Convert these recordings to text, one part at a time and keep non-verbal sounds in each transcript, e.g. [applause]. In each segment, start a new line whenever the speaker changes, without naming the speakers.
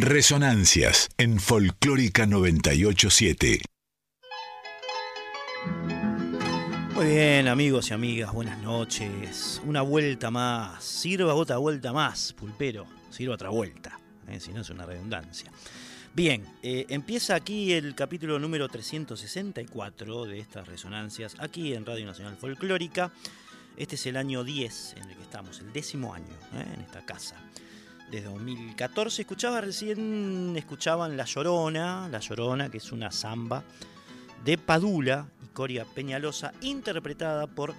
Resonancias en Folclórica 987.
Muy bien, amigos y amigas, buenas noches. Una vuelta más. Sirva otra vuelta más, pulpero. Sirva otra vuelta. ¿eh? Si no es una redundancia. Bien, eh, empieza aquí el capítulo número 364 de estas resonancias, aquí en Radio Nacional Folclórica. Este es el año 10 en el que estamos, el décimo año ¿eh? en esta casa desde 2014. Escuchaba recién, escuchaban La Llorona, La Llorona, que es una samba de Padula y Coria Peñalosa, interpretada por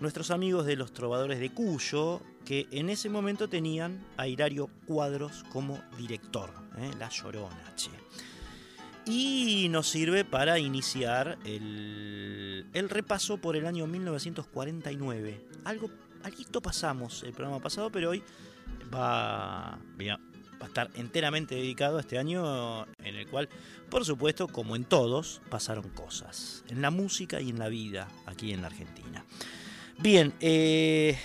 nuestros amigos de los trovadores de Cuyo, que en ese momento tenían a Hilario Cuadros como director, ¿eh? La Llorona, che. Y nos sirve para iniciar el, el repaso por el año 1949. Algo, algo pasamos el programa pasado, pero hoy va, a estar enteramente dedicado a este año en el cual, por supuesto, como en todos, pasaron cosas, en la música y en la vida aquí en la Argentina. Bien, eh,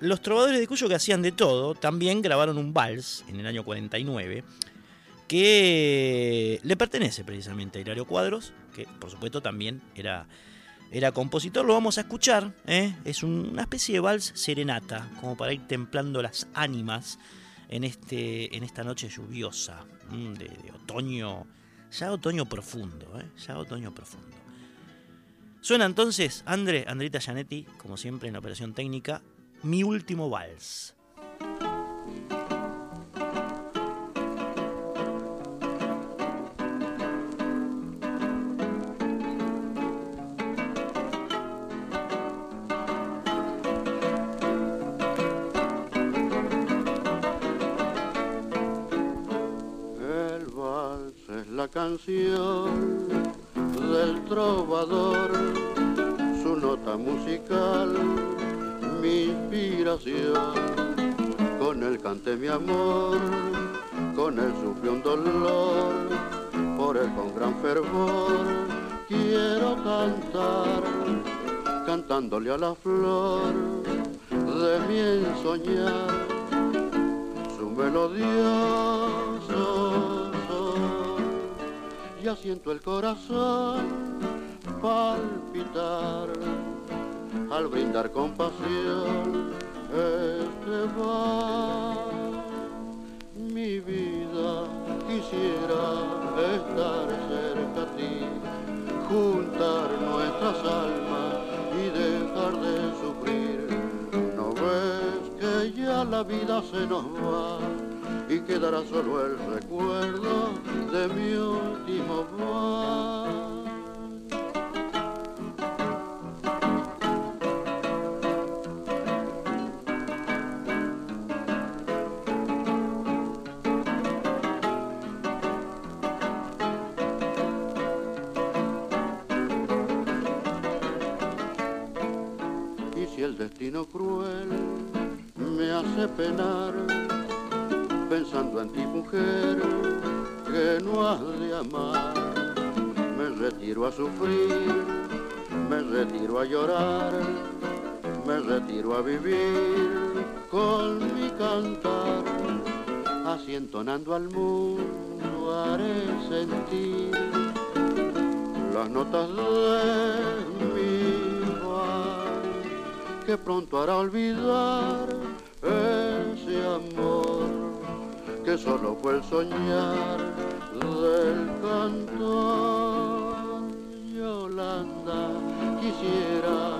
los trovadores de Cuyo que hacían de todo, también grabaron un vals en el año 49, que le pertenece precisamente a Hilario Cuadros, que por supuesto también era era compositor, lo vamos a escuchar. ¿eh? Es una especie de vals serenata, como para ir templando las ánimas en, este, en esta noche lluviosa de, otoño, ya otoño profundo, ¿eh? ya otoño profundo. Suena entonces, André, Andrita Gianetti, como siempre en la operación técnica, mi último vals.
Canción del trovador, su nota musical, mi inspiración. Con él canté mi amor, con él sufrí un dolor, por él con gran fervor quiero cantar, cantándole a la flor de mi ensoñar, su melodioso ya siento el corazón palpitar al brindar compasión este va mi vida. Quisiera estar cerca a ti juntar nuestras almas y dejar de sufrir. No ves que ya la vida se nos va y quedará solo el recuerdo de mi último vals. Y si el destino cruel me hace penar, pensando en ti mujer que no has de amar. Me retiro a sufrir, me retiro a llorar, me retiro a vivir con mi cantar. Así entonando al mundo haré sentir las notas de mi voz que pronto hará olvidar solo fue el soñar del cantor. Yolanda, quisiera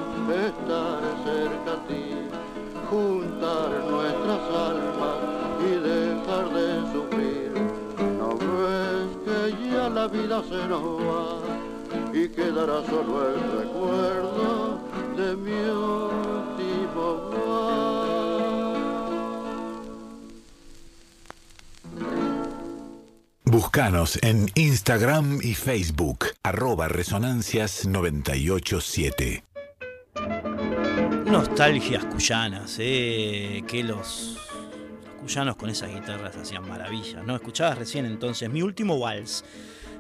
estar cerca a ti, juntar nuestras almas y dejar de sufrir. No ves que ya la vida se nos va y quedará solo el recuerdo de mi último
Búscanos en Instagram y Facebook, arroba resonancias987.
Nostalgias cuyanas, eh, que los, cuyanos con esas guitarras hacían maravillas, ¿no? Escuchabas recién entonces mi último vals.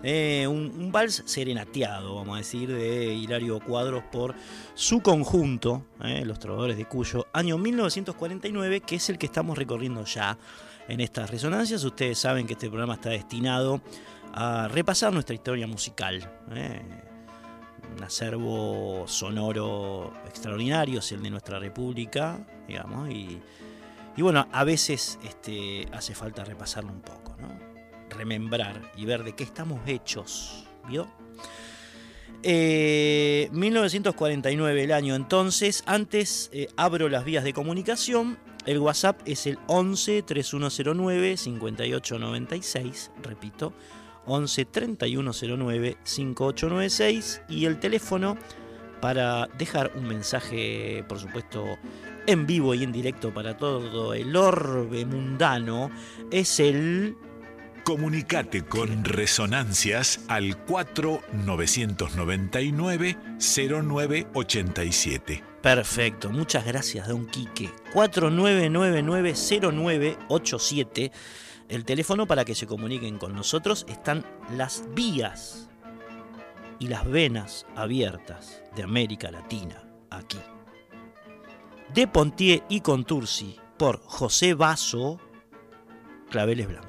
Eh, un, vals serenateado, vamos a decir, de Hilario Cuadros por su conjunto, eh, Los Trovadores de Cuyo, año 1949, que es el que estamos recorriendo ya en estas resonancias. Ustedes saben que este programa está destinado a repasar nuestra historia musical. ¿eh? Un acervo sonoro extraordinario es el de nuestra república, digamos, y, bueno, a veces este, hace falta repasarlo un poco, ¿no? remembrar y ver de qué estamos hechos, ¿vio? 1949 eh, el año entonces, antes eh, abro las vías de comunicación el WhatsApp es el 11 3109 5896, repito, 11 3109 5896 y el teléfono para dejar un mensaje, por supuesto, en vivo y en directo para todo el orbe mundano es el
Comunicate con Resonancias al 4999 0987.
Perfecto, muchas gracias, don Quique. 49990987. El teléfono para que se comuniquen con nosotros están las vías y las venas abiertas de América Latina, aquí. De Pontier y Contursi por José Vaso, Claveles Blancos.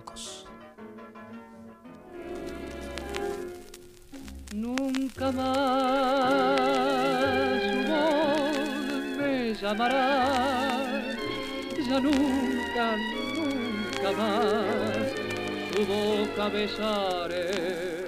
Nunca más su voz me llamará, ya nunca, nunca más su boca besaré.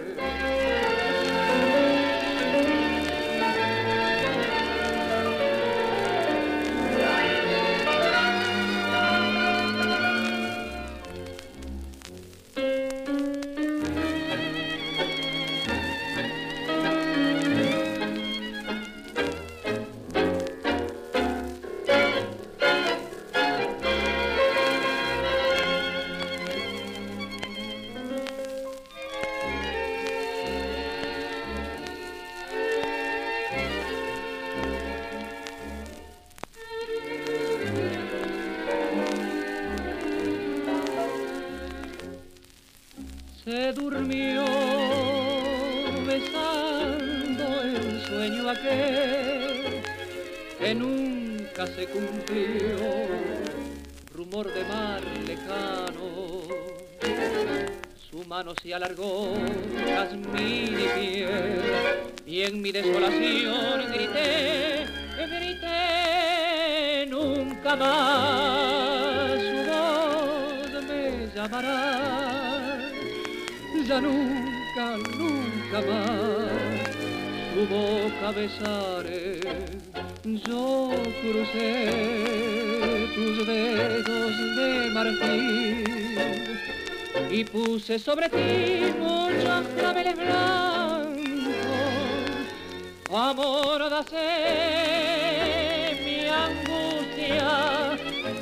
Nunca más su voz me llamará, ya nunca, nunca más su boca besaré yo crucé tus dedos de marfil y puse sobre ti muchos claveles blancos. Amor, dase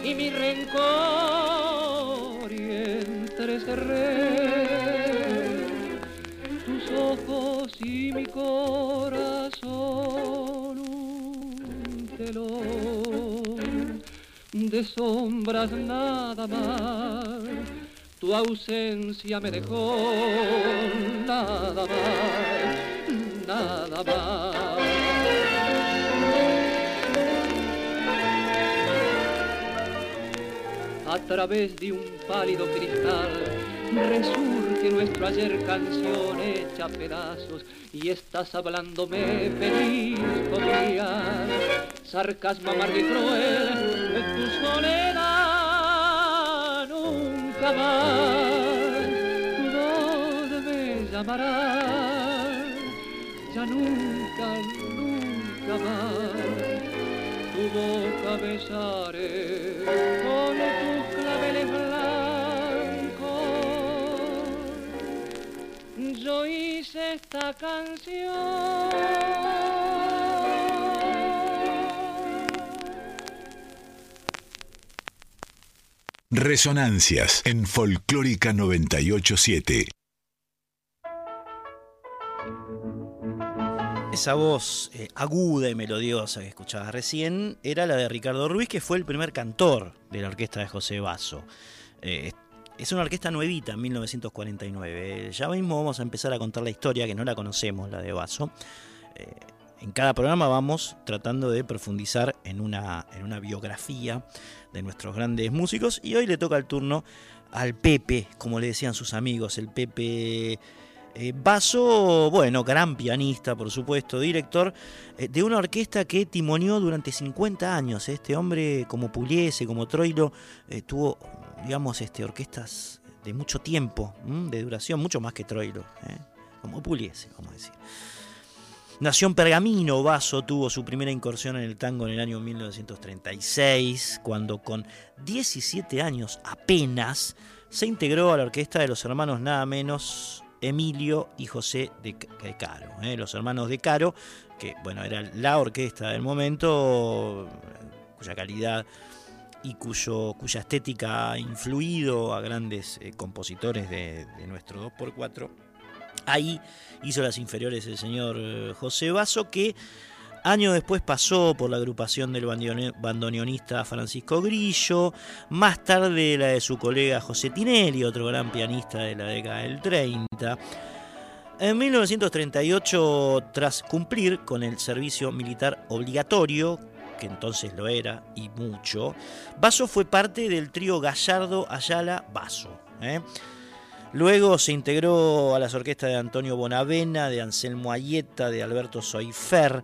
y mi rencor y entrecerré tus ojos y mi corazón de sombras nada más. Tu ausencia me dejó nada más, nada más. Través de un pálido cristal resurge nuestro ayer canción hecha pedazos y estás hablándome feliz confiar sarcasmo amargo y cruel de tu soledad nunca más. Tu voz me llamará ya nunca, nunca más. Tu boca besaré con tus yo hice esta canción
Resonancias en Folclórica 987.
Esa voz eh, aguda y melodiosa que escuchabas recién era la de Ricardo Ruiz, que fue el primer cantor de la orquesta de José Basso. Eh, es una orquesta nuevita, en 1949. Ya mismo vamos a empezar a contar la historia, que no la conocemos, la de Basso. Eh, en cada programa vamos tratando de profundizar en una, en una biografía de nuestros grandes músicos y hoy le toca el turno al Pepe, como le decían sus amigos, el Pepe eh, Basso, bueno, gran pianista, por supuesto, director eh, de una orquesta que timoneó durante 50 años. Este hombre, como Pugliese, como Troilo, eh, tuvo, digamos, este, orquestas de mucho tiempo, de duración, mucho más que Troilo, como Pugliese, como decir. Nació en Pergamino, Basso tuvo su primera incursión en el tango en el año 1936, cuando con 17 años apenas se integró a la orquesta de los hermanos nada menos Emilio y José de Caro. ¿eh? Los hermanos de Caro, que bueno, era la orquesta del momento, cuya calidad y cuyo, cuya estética ha influido a grandes eh, compositores de, de nuestro 2x4. Ahí hizo las inferiores el señor eh, José Basso, que años después pasó por la agrupación del bandoneonista Francisco Grillo, más tarde la de su colega José Tinelli, otro gran pianista de la década del 30. En 1938, tras cumplir con el servicio militar obligatorio, que entonces lo era y mucho, Basso fue parte del trío Gallardo Ayala Basso. ¿eh? Luego se integró a las orquestas de Antonio Bonavena, de Anselmo Ayeta, de Alberto Soifer.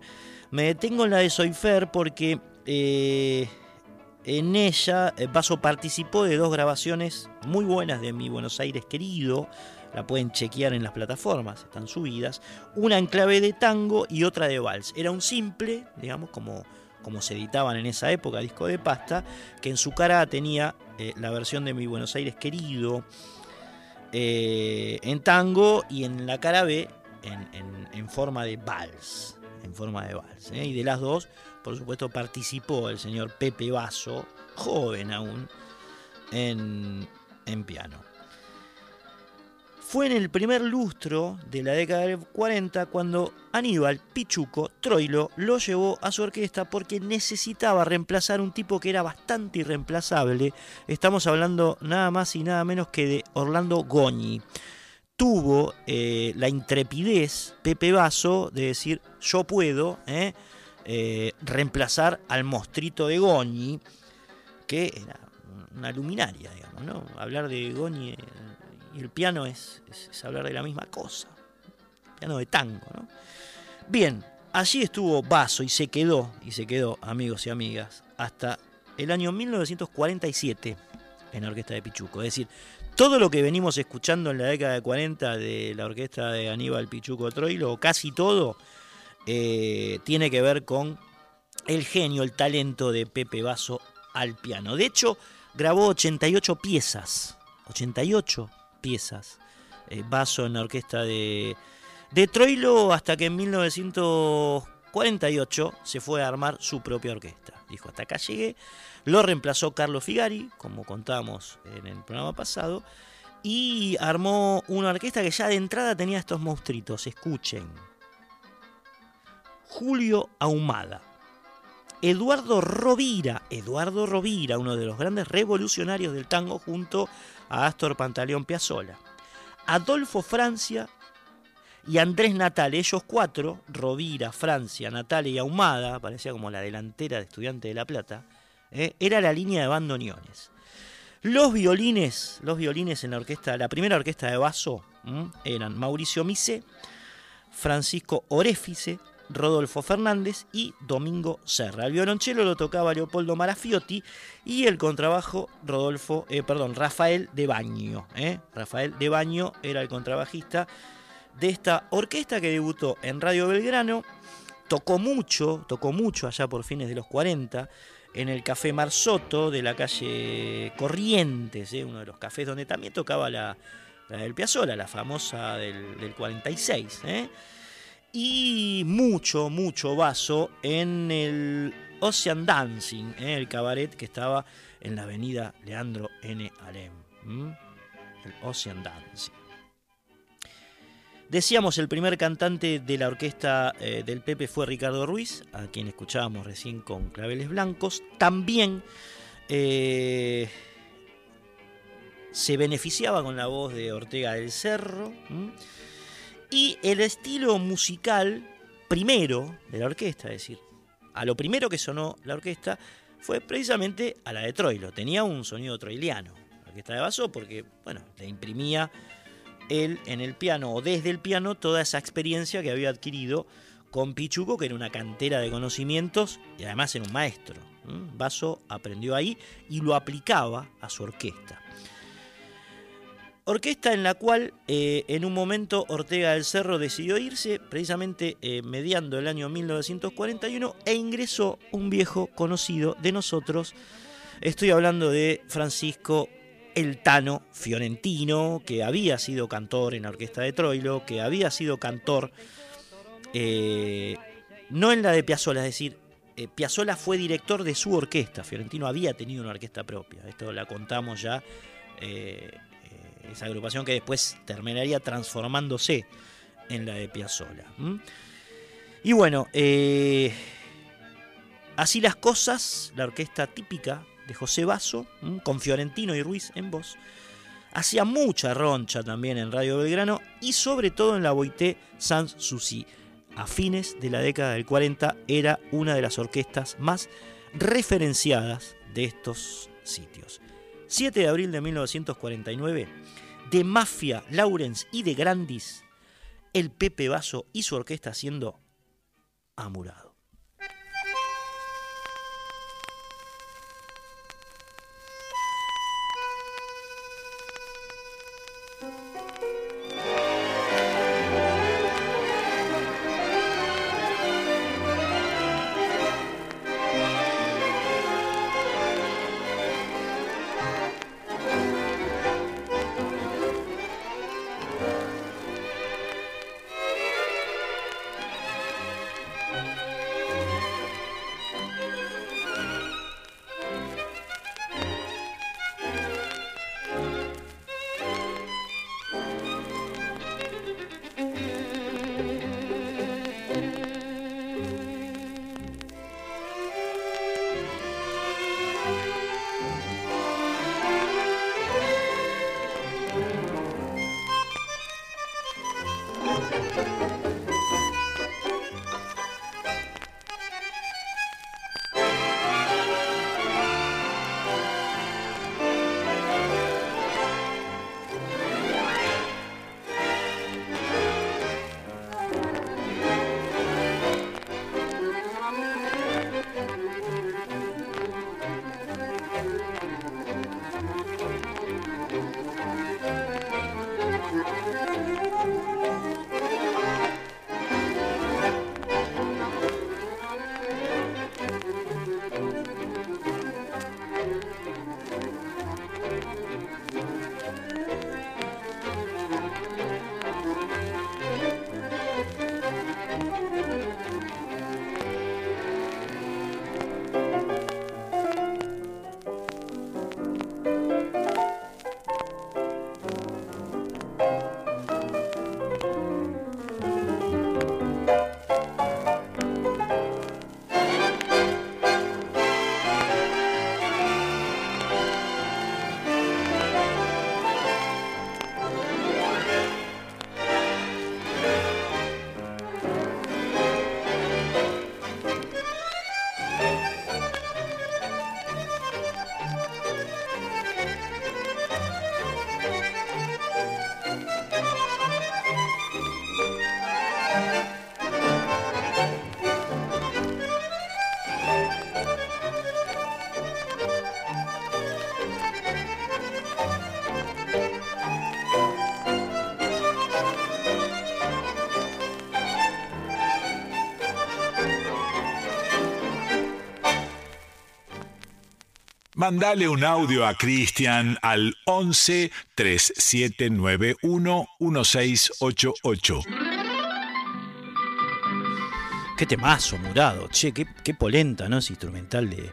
Me detengo en la de Soifer porque eh, en ella Basso eh, participó de dos grabaciones muy buenas de Mi Buenos Aires querido. La pueden chequear en las plataformas, están subidas. Una en clave de tango y otra de vals. Era un simple, digamos, como, como se editaban en esa época, disco de pasta, que en su cara tenía eh, la versión de Mi Buenos Aires querido eh, en tango y en la cara B en, forma de vals. En forma de vals. ¿eh? Y de las dos, por supuesto, participó el señor Pepe Basso, joven aún, en, en piano. Fue en el primer lustro de la década del 40 cuando Aníbal Pichuco Troilo lo llevó a su orquesta porque necesitaba reemplazar un tipo que era bastante irreemplazable. Estamos hablando nada más y nada menos que de Orlando Goñi. tuvo eh, la intrepidez, Pepe Vaso, de decir, yo puedo eh, eh, reemplazar al mostrito de Goñi, que era una luminaria, digamos, ¿no? Hablar de Goñi y el piano es, es, hablar de la misma cosa. Piano de tango, ¿no? Bien, allí estuvo Vaso y se quedó, y se quedó, amigos y amigas, hasta el año 1947 en la orquesta de Pichuco. Es decir, todo lo que venimos escuchando en la década de 40 de la orquesta de Aníbal Pichuco Troilo, casi todo, eh, tiene que ver con el genio, el talento de Pepe Vaso al piano. De hecho, grabó 88 piezas, 88 piezas, eh, Vaso en la orquesta de, de Troilo, hasta que en 1948 se fue a armar su propia orquesta. Dijo, hasta acá llegué lo reemplazó Carlos Figari, como contábamos en el programa pasado, y armó una orquesta que ya de entrada tenía estos monstruitos. Escuchen. Julio Ahumada. Eduardo Rovira, Eduardo Rovira, uno de los grandes revolucionarios del tango junto a Astor Pantaleón Piazzolla. Adolfo Francia y Andrés Natal, ellos cuatro, Rovira, Francia, Natal y Ahumada, parecía como la delantera de Estudiante de La Plata, ¿eh? era la línea de bandoneones. Los violines, los violines en la orquesta, la primera orquesta de Basso eran Mauricio Mise, Francisco Orefice, Rodolfo Fernández y Domingo Serra. El violonchelo lo tocaba Leopoldo Marafiotti y el contrabajo Rodolfo, eh, perdón, Rafael de Baño. ¿eh? Rafael de Baño era el contrabajista de esta orquesta que debutó en Radio Belgrano. Tocó mucho, tocó mucho allá por fines de los 40 en el Café Marsoto de la calle Corrientes, ¿eh? uno de los cafés donde también tocaba la, del Piazzola, la famosa del, 46. Y mucho, mucho vaso en el Ocean Dancing, ¿eh? el cabaret que estaba en la avenida Leandro N. Alem. El Ocean Dancing. Decíamos, el primer cantante de la orquesta eh, del Pepe fue Ricardo Ruiz, a quien escuchábamos recién con Claveles Blancos. También eh, se beneficiaba con la voz de Ortega del Cerro. Y el estilo musical primero de la orquesta, es decir, a lo primero que sonó la orquesta fue precisamente a la de Troilo. Tenía un sonido troiliano, la orquesta de Basso, porque, bueno, le imprimía él en el piano o desde el piano toda esa experiencia que había adquirido con Pichuco, que era una cantera de conocimientos y además era un maestro. Basso aprendió ahí y lo aplicaba a su orquesta. Orquesta en la cual eh, en un momento Ortega del Cerro decidió irse, precisamente eh, mediando el año 1941, e ingresó un viejo conocido de nosotros. Estoy hablando de Francisco el Tano Fiorentino, que había sido cantor en la orquesta de Troilo, que había sido cantor eh, no en la de Piazzolla, es decir, eh, Piazzolla fue director de su orquesta, Fiorentino había tenido una orquesta propia, esto la contamos ya, esa agrupación que después terminaría transformándose en la de Piazzolla. Y bueno, así las cosas, la orquesta típica de José Basso, con Fiorentino y Ruiz en voz. Hacía mucha roncha también en Radio Belgrano y sobre todo en la Boité Sans Souci. A fines de la década del 40 era una de las orquestas más referenciadas de estos sitios. 7 de abril de 1949, de Mafia, Lawrence y de Grandis, el Pepe Basso y su orquesta siendo Amurado.
Mandale un audio a Cristian al 11 3791 1688.
Qué temazo, Murado. Che, qué, polenta, ¿no? Ese instrumental de,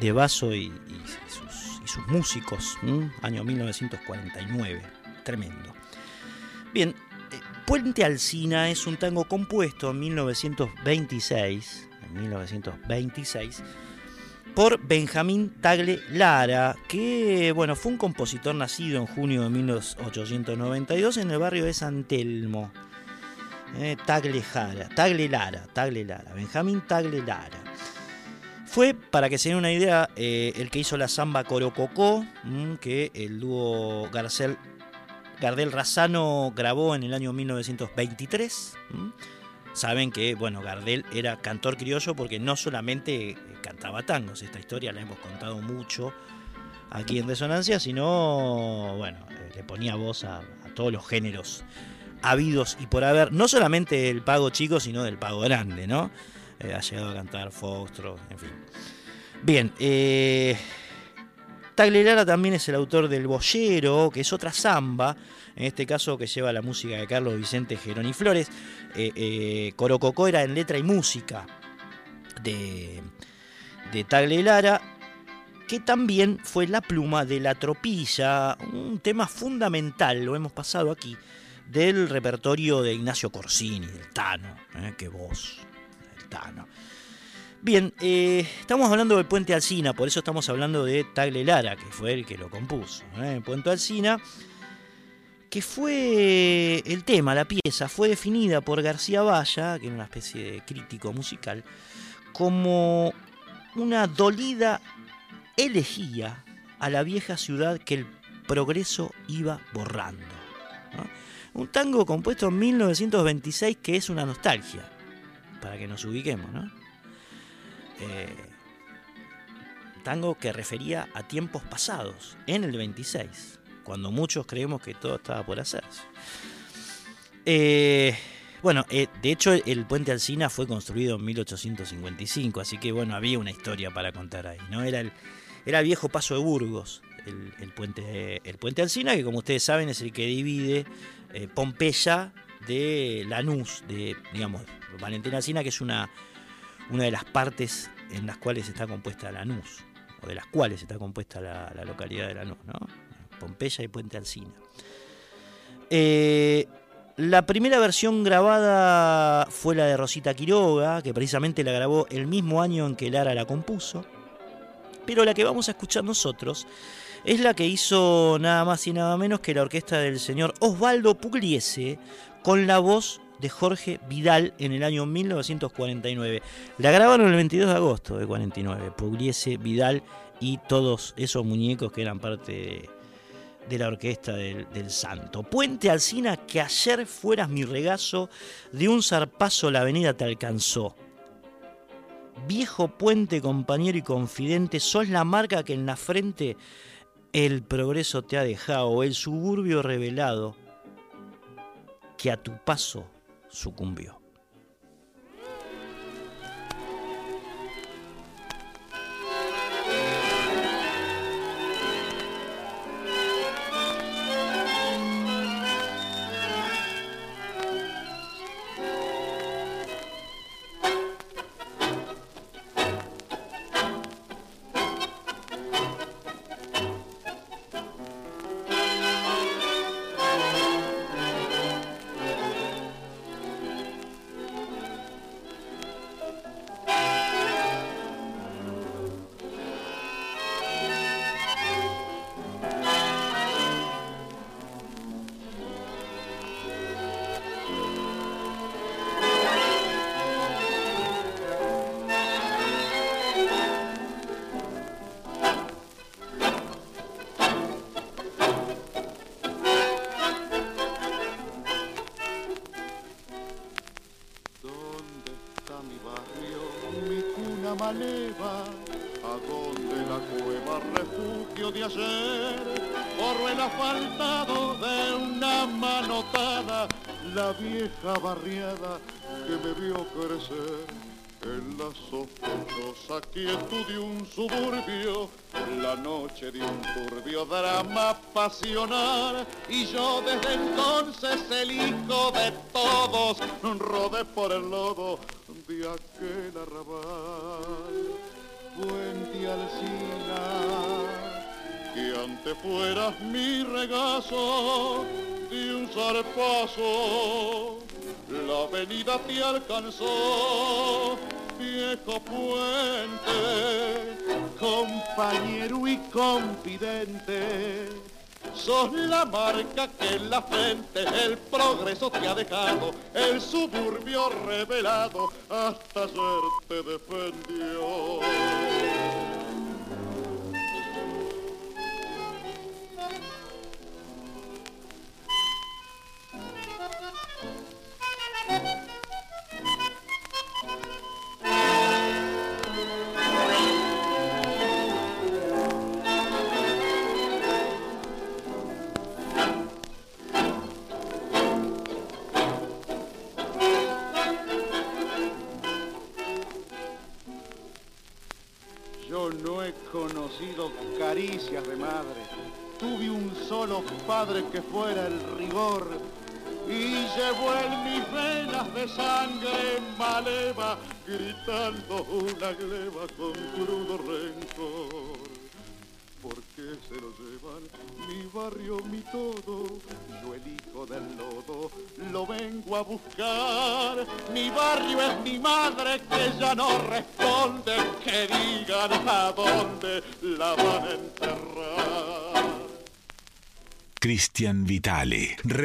de Vaso y, y sus, y sus músicos. Año 1949. Tremendo. Bien, eh, Puente Alsina es un tango compuesto en 1926. En 1926 por Benjamín Tagle Lara, que bueno, fue un compositor nacido en junio de 1892 en el barrio de San Telmo. Eh, Tagle Jara, Tagle Lara, Tagle Lara, Benjamín Tagle Lara. Fue, para que se den una idea, eh, el que hizo la samba Corococó, mm, que el dúo Garcel, Gardel Razano grabó en el año 1923. mm. Saben que, bueno, Gardel era cantor criollo porque no solamente eh, cantaba tangos, esta historia la hemos contado mucho aquí en Resonancia, sino, bueno, eh, le ponía voz a, todos los géneros habidos y por haber, no solamente del pago chico, sino del pago grande, ¿no? Eh, ha llegado a cantar Foxtrot, en fin. Bien, eh, Taglialara también es el autor del Boyero, que es otra samba, en este caso que lleva la música de Carlos Vicente Geroni Flores. Eh, eh, Corococó era en letra y música de, de Taglialara, que también fue la pluma de la tropilla, un tema fundamental, lo hemos pasado aquí, del repertorio de Ignacio Corsini, del Tano, ¿eh? qué voz, el Tano. Bien, eh, estamos hablando del Puente Alsina, por eso estamos hablando de Tagle Lara, que fue el que lo compuso. ¿eh? Puente Alsina, que fue el tema, la pieza, fue definida por García Valla, que era una especie de crítico musical, como una dolida elegía a la vieja ciudad que el progreso iba borrando. Un tango compuesto en 1926 que es una nostalgia, para que nos ubiquemos, ¿no? Eh, tango que refería a tiempos pasados, en el 26, cuando muchos creemos que todo estaba por hacerse. Eh, bueno, eh, de hecho el puente Alsina fue construido en 1855, así que bueno, había una historia para contar ahí, ¿no? Era el, era el viejo paso de Burgos, el, puente, el puente Alsina, que como ustedes saben es el que divide eh, Pompeya de Lanús, de, digamos, Valentín Alsina, que es una, una de las partes en las cuales está compuesta Lanús, o de las cuales está compuesta la, la localidad de Lanús, ¿no? Pompeya y Puente Alsina. Eh, la primera versión grabada fue la de Rosita Quiroga, que precisamente la grabó el mismo año en que Lara la compuso. Pero la que vamos a escuchar nosotros es la que hizo nada más y nada menos que la orquesta del señor Osvaldo Pugliese con la voz de Jorge Vidal en el año 1949. La grabaron el 22 de agosto de 49, Pugliese, Vidal y todos esos muñecos que eran parte de, de la orquesta del, Santo. Puente Alsina, que ayer fueras mi regazo, de un zarpazo la avenida te alcanzó. Viejo puente, compañero y confidente, sos la marca que en la frente el progreso te ha dejado, el suburbio revelado que a tu paso sucumbió.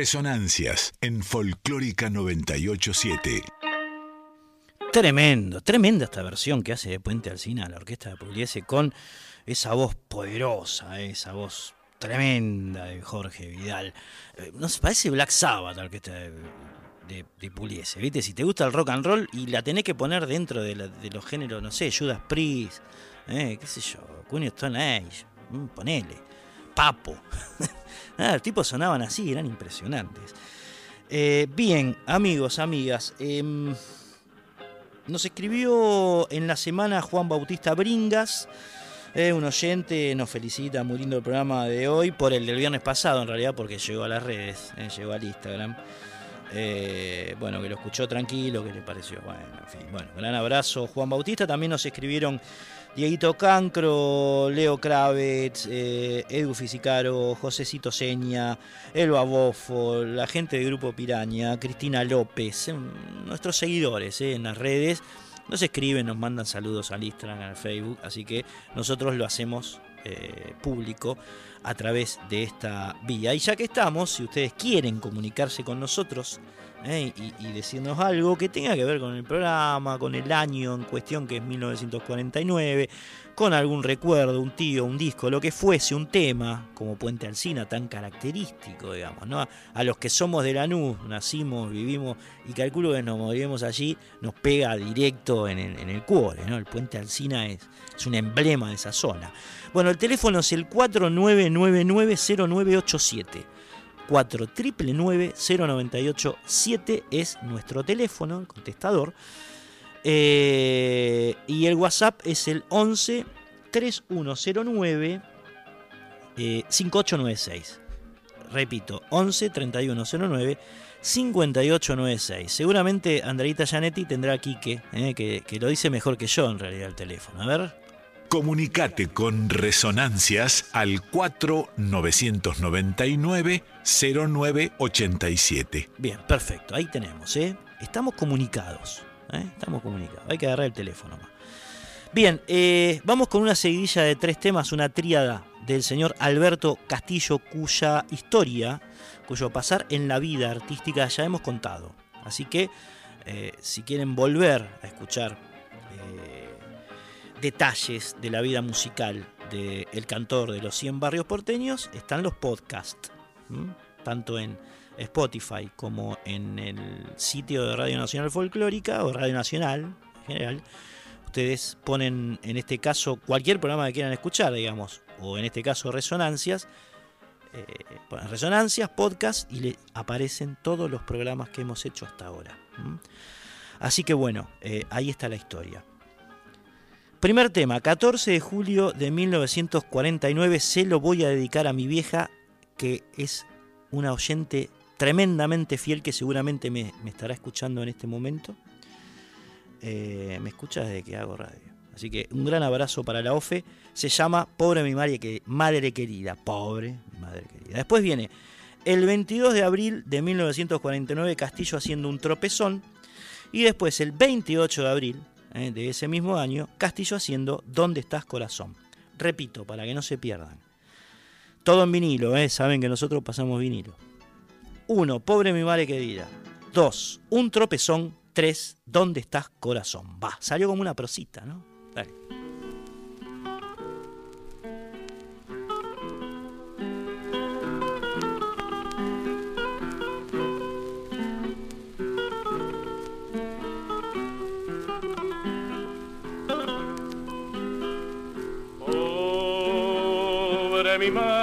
Resonancias en Folclórica 987.
Tremendo, tremenda esta versión que hace de Puente Alcina la orquesta de Pugliese con esa voz poderosa, esa voz tremenda de Jorge Vidal. Eh, Nos parece Black Sabbath la orquesta de, de, ¿viste? Si te gusta el rock and roll y la tenés que poner dentro de, los géneros, no sé, Judas Priest, eh, qué sé yo, of Stone Age, mm, ponele, Papo. [laughs] Ah, los tipos sonaban así, eran impresionantes. Eh, bien, amigos, amigas, em, nos escribió en la semana Juan Bautista Bringas, eh, un oyente, nos felicita muy lindo el programa de hoy, por el del viernes pasado en realidad, porque llegó a las redes, eh, llegó al Instagram. Eh, bueno, que lo escuchó tranquilo, que le pareció. Bueno, en fin, bueno, gran abrazo Juan Bautista. También nos escribieron Dieguito Cancro, Leo Kravitz, eh, Edu Fisicaro, Josecito Seña, Elba Bofo, la gente del Grupo Piraña, Cristina López, eh, nuestros seguidores eh, en las redes. Nos escriben, nos mandan saludos al Instagram, al Facebook, así que nosotros lo hacemos público a través de esta vía. Y ya que estamos, si ustedes quieren comunicarse con nosotros eh, y, y decirnos algo que tenga que ver con el programa, con el año en cuestión que es 1949, con algún recuerdo, un tío, un disco, lo que fuese, un tema, como Puente Alcina, tan característico, digamos, ¿no? A, los que somos de Lanús, nacimos, vivimos y calculo que nos moriremos allí, nos pega directo en el, en el cuore, ¿no? El Puente Alcina es, es un emblema de esa zona. Bueno, el teléfono es el 49990987. 49990987 es nuestro teléfono, el contestador. Eh, y el WhatsApp es el 11 3109 eh, 5896. Repito, 11 3109 5896. Seguramente Andreita Gianetti tendrá a Quique, eh, que, que lo dice mejor que yo en realidad el teléfono. A ver.
Comunicate con Resonancias al 4999-0987.
Bien, perfecto, ahí tenemos, ¿eh? Estamos comunicados, ¿eh? Estamos comunicados, hay que agarrar el teléfono más. Bien, eh, vamos con una seguidilla de tres temas, una tríada del señor Alberto Castillo, cuya historia, cuyo pasar en la vida artística ya hemos contado. Así que, eh, si quieren volver a escuchar detalles de la vida musical del cantor de los 100 barrios porteños, están los podcasts, tanto en Spotify como en el sitio de Radio Nacional Folclórica o Radio Nacional en general. Ustedes ponen en este caso cualquier programa que quieran escuchar, digamos, o en este caso resonancias, eh, resonancias, podcast y le aparecen todos los programas que hemos hecho hasta ahora. Así que bueno, eh, ahí está la historia. Primer tema, 14 de julio de 1949, se lo voy a dedicar a mi vieja, que es una oyente tremendamente fiel que seguramente me, estará escuchando en este momento. Eh, me escucha desde que hago radio. Así que un gran abrazo para la OFE. Se llama Pobre mi madre, que, madre querida. Pobre mi madre querida. Después viene el 22 de abril de 1949 Castillo haciendo un tropezón. Y después el 28 de abril eh, de ese mismo año Castillo haciendo ¿Dónde estás corazón? Repito, para que no se pierdan. Todo en vinilo, ¿eh? saben que nosotros pasamos vinilo. Uno, Pobre mi madre querida. Dos, Un tropezón. Tres, ¿Dónde estás corazón? Va, salió como una prosita, ¿no?
Pobre mi madre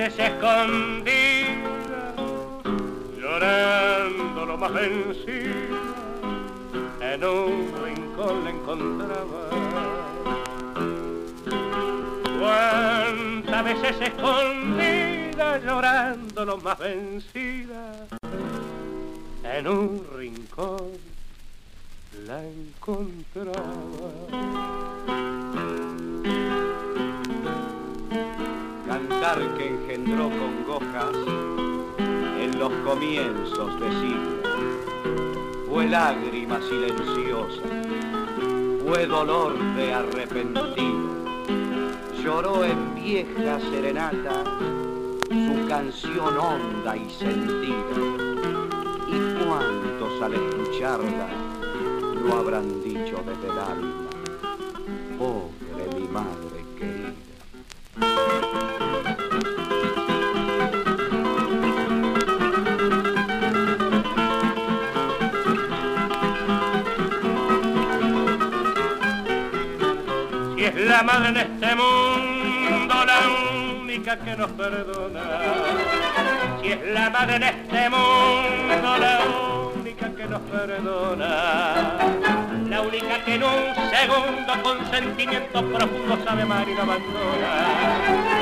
veces escondida, llorando lo más vencida, en un rincón le encontraba. Cuántas veces escondida llorando lo más vencida, en un rincón la encontraba.
Que engendró congojas en los comienzos de siglo, fue lágrima silenciosa, fue dolor de arrepentido, lloró en vieja serenata su canción honda y sentida. Y cuántos al escucharla lo habrán dicho desde el alma,
en este mundo la que nos perdona. Si es la madre en este mundo, la única que nos perdona. La única que en un segundo con sentimiento profundo sabe amar y abandona.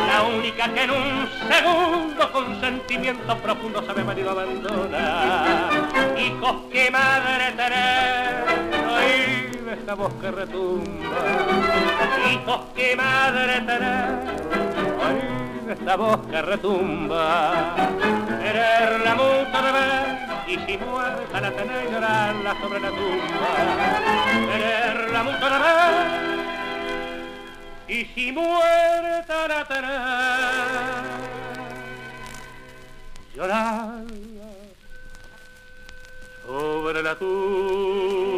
La única que en un segundo con sentimiento profundo sabe amar y no abandona. Hijos que madre esta voz que retumba. Hijos que madre tener, esta voz que retumba. Quererla mucho de ver y si muerta la tenéis llorarla sobre la tumba. Quererla mucho de ver y si muerta la tenéis llorarla sobre la tumba.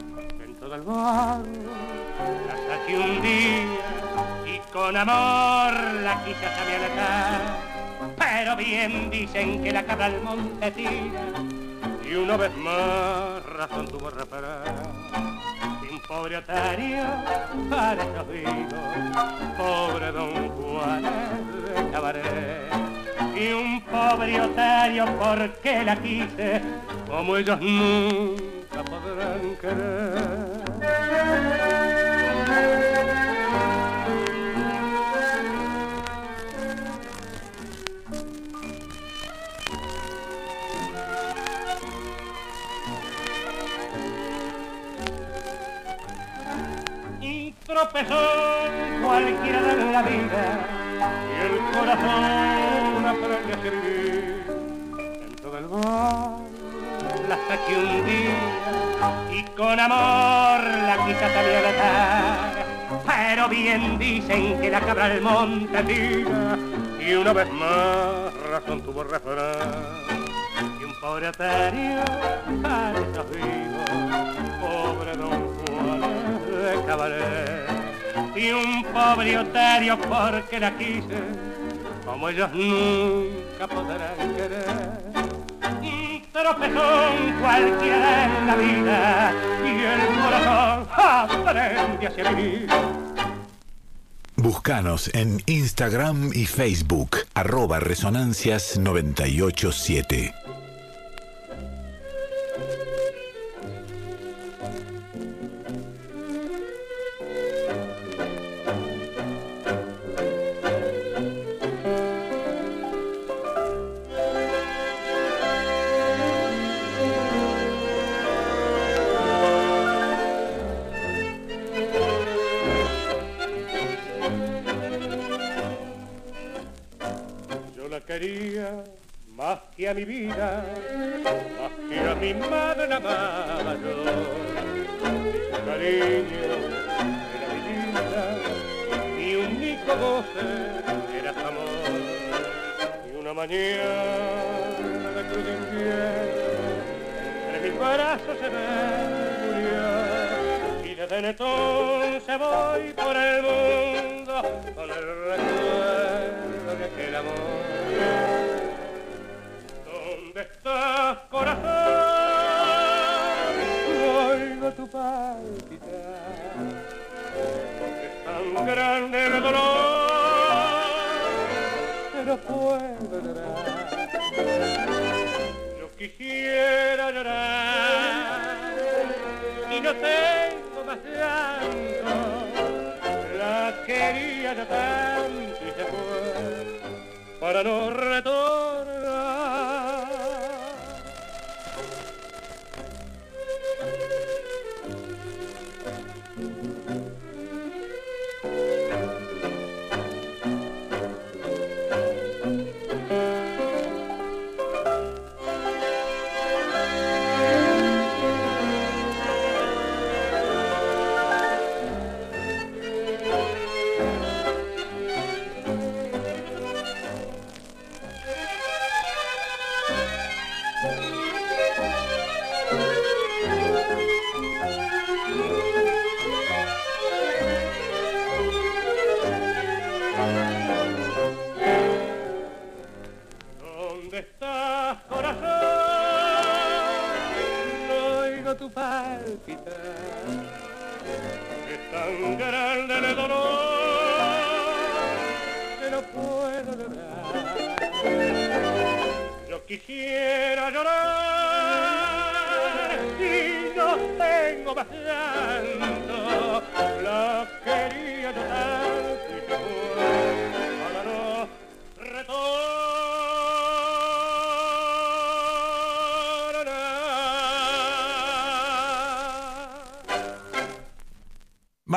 Dentro del barrio,
que un día y con amor la quise alejar. Pero bien dicen que la cabra al monte tira y una vez más razón tuvo reparar. Pobre otario para estos pobre don Juan de cabaret. Y un pobre otario porque la quise como ellos nunca podrán querer. Tropezón cualquiera de la vida y el corazón aprende a servir dentro del bar hasta que un día y con amor la salió de tarde. Pero bien dicen que la cabra al monte tira y una vez más razón tuvo refrán. Y un pobre aterio para estos pobre don Juan de cabaret. Y un pobre otario porque la quise, como ellos nunca podrán querer tropezón cualquiera en la vida y el corazón aprende a vivir.
Buscanos en Instagram y Facebook, arroba
resonancias987.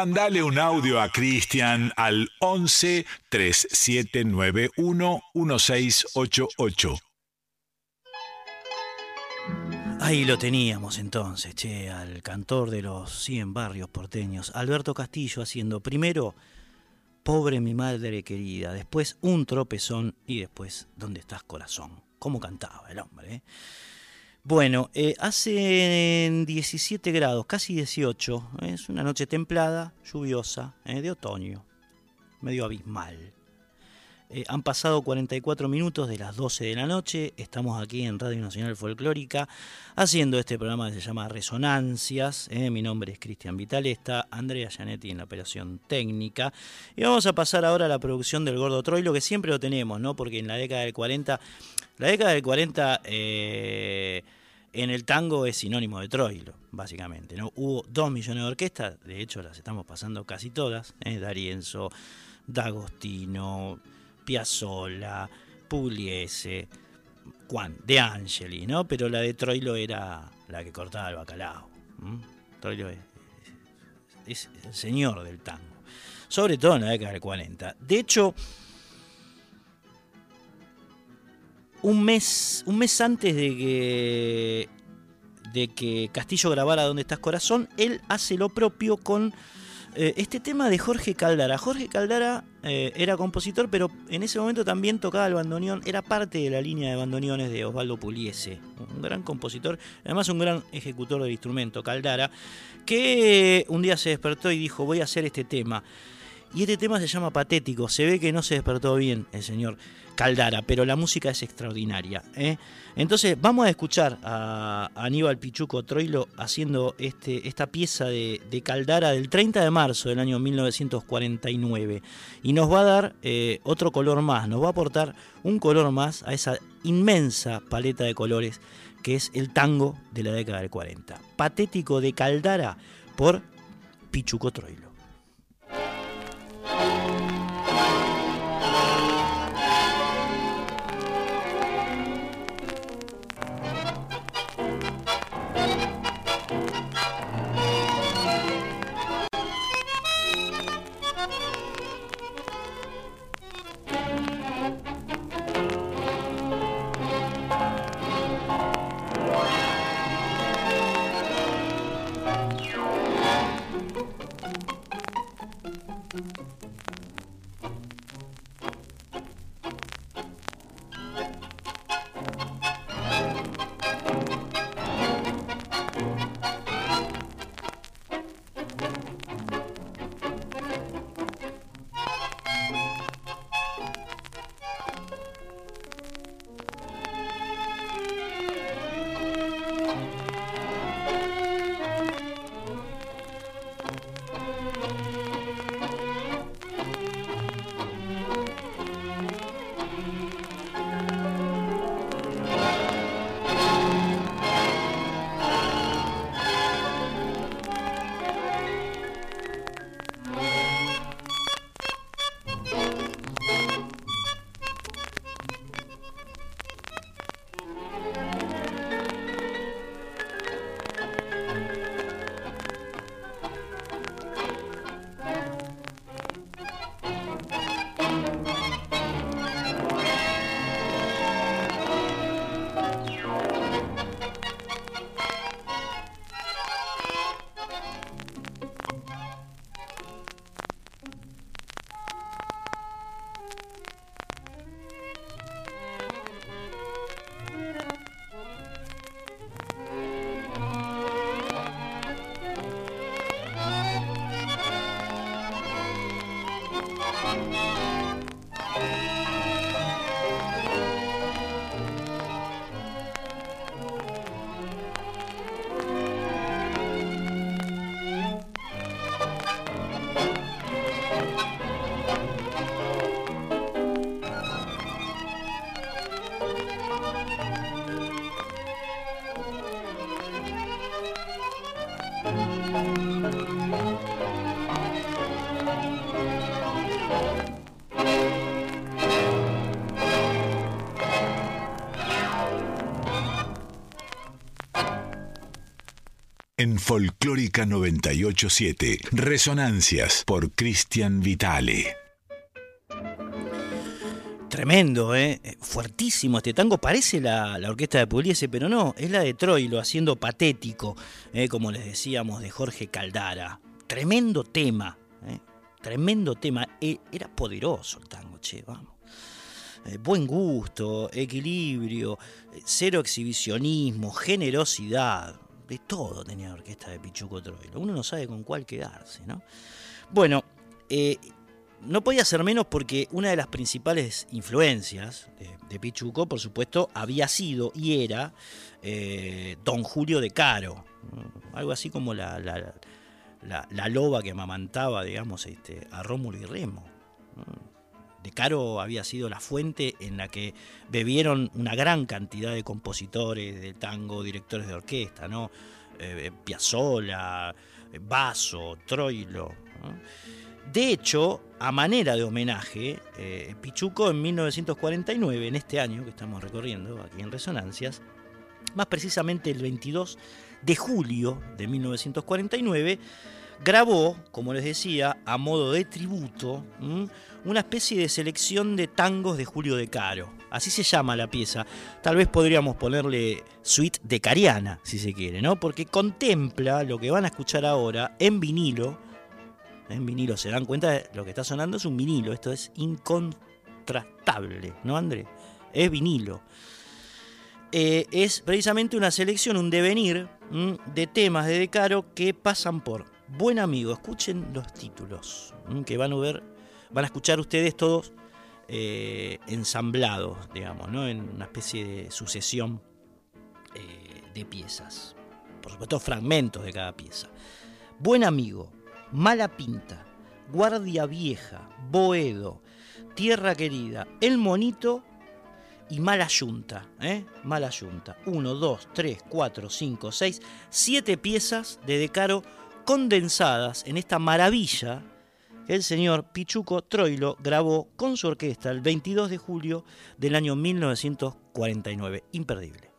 Mandale un audio a Cristian al 11 3791 1688.
Ahí lo teníamos entonces, che, al cantor de los 100 barrios porteños, Alberto Castillo, haciendo primero Pobre mi madre querida, después Un tropezón y después ¿Dónde estás corazón? ¿Cómo cantaba el hombre? Eh? Bueno, eh, hace 17 grados, casi 18. ¿eh? Es una noche templada, lluviosa, ¿eh? de otoño, medio abismal. Han pasado 44 minutos de las 12 de la noche. Estamos aquí en Radio Nacional Folclórica haciendo este programa que se llama Resonancias. Mi nombre es Cristian Vitalesta, Andrea Gianetti en la operación técnica. Y vamos a pasar ahora a la producción del Gordo Troilo, que siempre lo tenemos, ¿no? Porque en la década del 40 la década del 40 eh, en el tango es sinónimo de Troilo, básicamente. ¿no? Hubo dos millones de orquestas, de hecho las estamos pasando casi todas, ¿eh? D'Arienzo, D'Agostino, Piazzolla, Pugliese, Juan, De Angeli, ¿no? Pero la de Troilo era la que cortaba el bacalao. Troilo es, es el señor del tango, sobre todo en la década del 40. De hecho, un mes, un mes antes de que, de que Castillo grabara Donde estás corazón, él hace lo propio con eh, este tema de Jorge Caldara. Jorge Caldara eh, era compositor, pero en ese momento también tocaba el bandoneón, era parte de la línea de bandoneones de Osvaldo Puliese, un gran compositor, además un gran ejecutor del instrumento, Caldara, que un día se despertó y dijo, voy a hacer este tema. Y este tema se llama Patético, se ve que no se despertó bien el señor. Caldara, pero la música es extraordinaria. ¿eh? Entonces vamos a escuchar a Aníbal Pichuco Troilo haciendo este, esta pieza de, Caldara del 30 de marzo del año 1949 y nos va a dar eh, otro color más, nos va a aportar un color más a esa inmensa paleta de colores que es el tango de la década del 40. Patético de Caldara por Pichuco Troilo.
Folclórica 987. Resonancias por Cristian Vitale.
Tremendo, ¿eh? fuertísimo este tango. Parece la, orquesta de Pugliese, pero no, es la de Troilo, haciendo patético, ¿eh? como les decíamos, de Jorge Caldara. Tremendo tema, ¿eh? tremendo tema. E, era poderoso el tango, che, vamos. buen gusto, equilibrio, cero exhibicionismo, generosidad. De todo tenía orquesta de Pichuco Troilo. Uno no sabe con cuál quedarse, ¿no? Bueno, eh, no podía ser menos porque una de las principales influencias de, Pichuco, por supuesto, había sido y era Don Julio de Caro. Algo así como la, la, loba que amamantaba, digamos, este, a Rómulo y Remo. De Caro había sido la fuente en la que bebieron una gran cantidad de compositores de tango, directores de orquesta, ¿no? Eh, Piazzolla, Basso, Troilo. De hecho, a manera de homenaje, eh, Pichuco en 1949, en este año que estamos recorriendo aquí en Resonancias, más precisamente el 22 de julio de 1949, grabó, como les decía, a modo de tributo, una especie de selección de tangos de Julio de Caro. Así se llama la pieza. Tal vez podríamos ponerle suite de Cariana, si se quiere, ¿no? Porque contempla lo que van a escuchar ahora en vinilo. En vinilo, se dan cuenta, de lo que está sonando es un vinilo. Esto es incontrastable, ¿no, André? Es vinilo. Eh, es precisamente una selección, un devenir de temas de Decaro que pasan por Buen Amigo. Escuchen los títulos que van a ver, van a escuchar ustedes todos eh, ensamblados, digamos, ¿no? en una especie de sucesión eh, de piezas. Por supuesto, fragmentos de cada pieza. Buen Amigo, Mala Pinta, Guardia Vieja, Boedo, Tierra Querida, El Monito y mala yunta, ¿eh? Mala yunta. 1, 2, 3, 4, 5, 6, 7 piezas de Decaro condensadas en esta maravilla que el señor Pichuco Troilo grabó con su orquesta el 22 de julio del año 1949. Imperdible.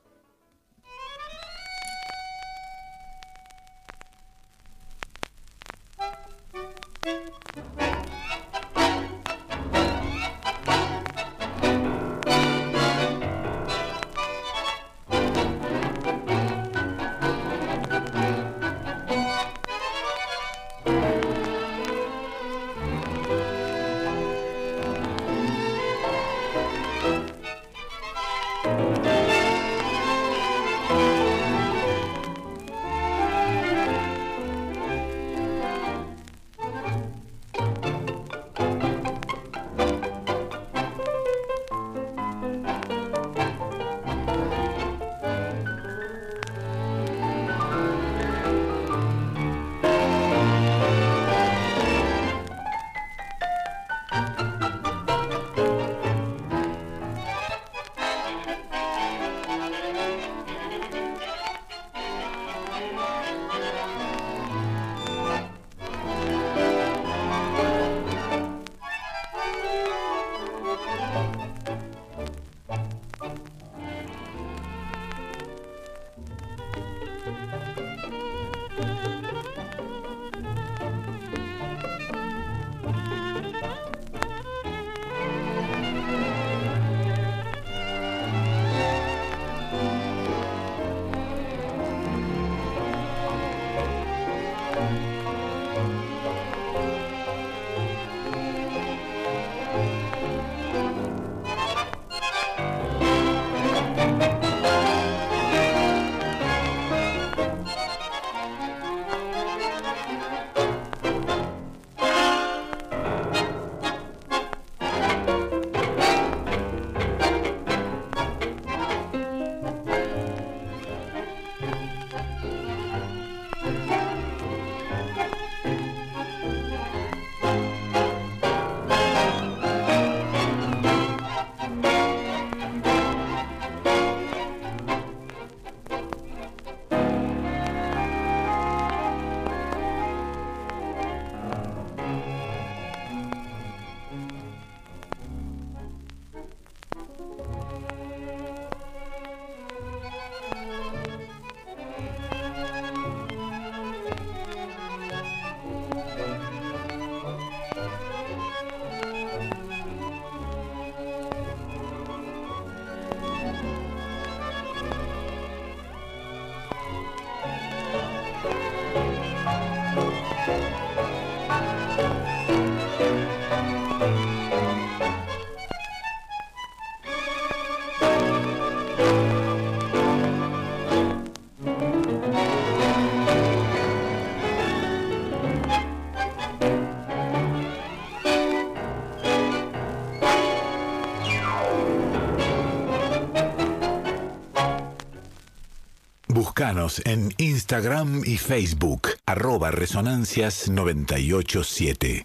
Buscanos en Instagram y Facebook, arroba resonancias987.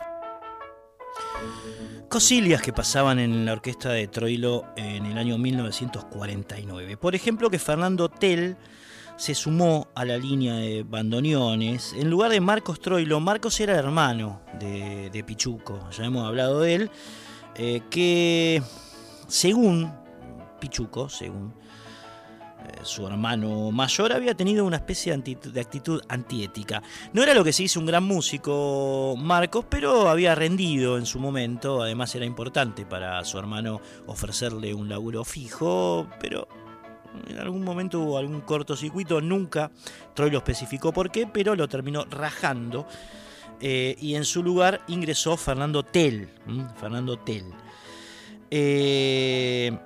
Cosillas que pasaban en la orquesta de Troilo en el año 1949. Por ejemplo, que Fernando Tell se sumó a la línea de bandoneones. En lugar de Marcos Troilo, Marcos era hermano de, Pichuco, ya hemos hablado de él, eh, que según Pichuco, según su hermano mayor, había tenido una especie de actitud antiética. No era lo que se hizo un gran músico Marcos, pero había rendido en su momento, además era importante para su hermano ofrecerle un laburo fijo, pero en algún momento hubo algún cortocircuito, nunca Troy lo especificó por qué, pero lo terminó rajando. Eh, y en su lugar ingresó Fernando Tell. Fernando Tell. Eh,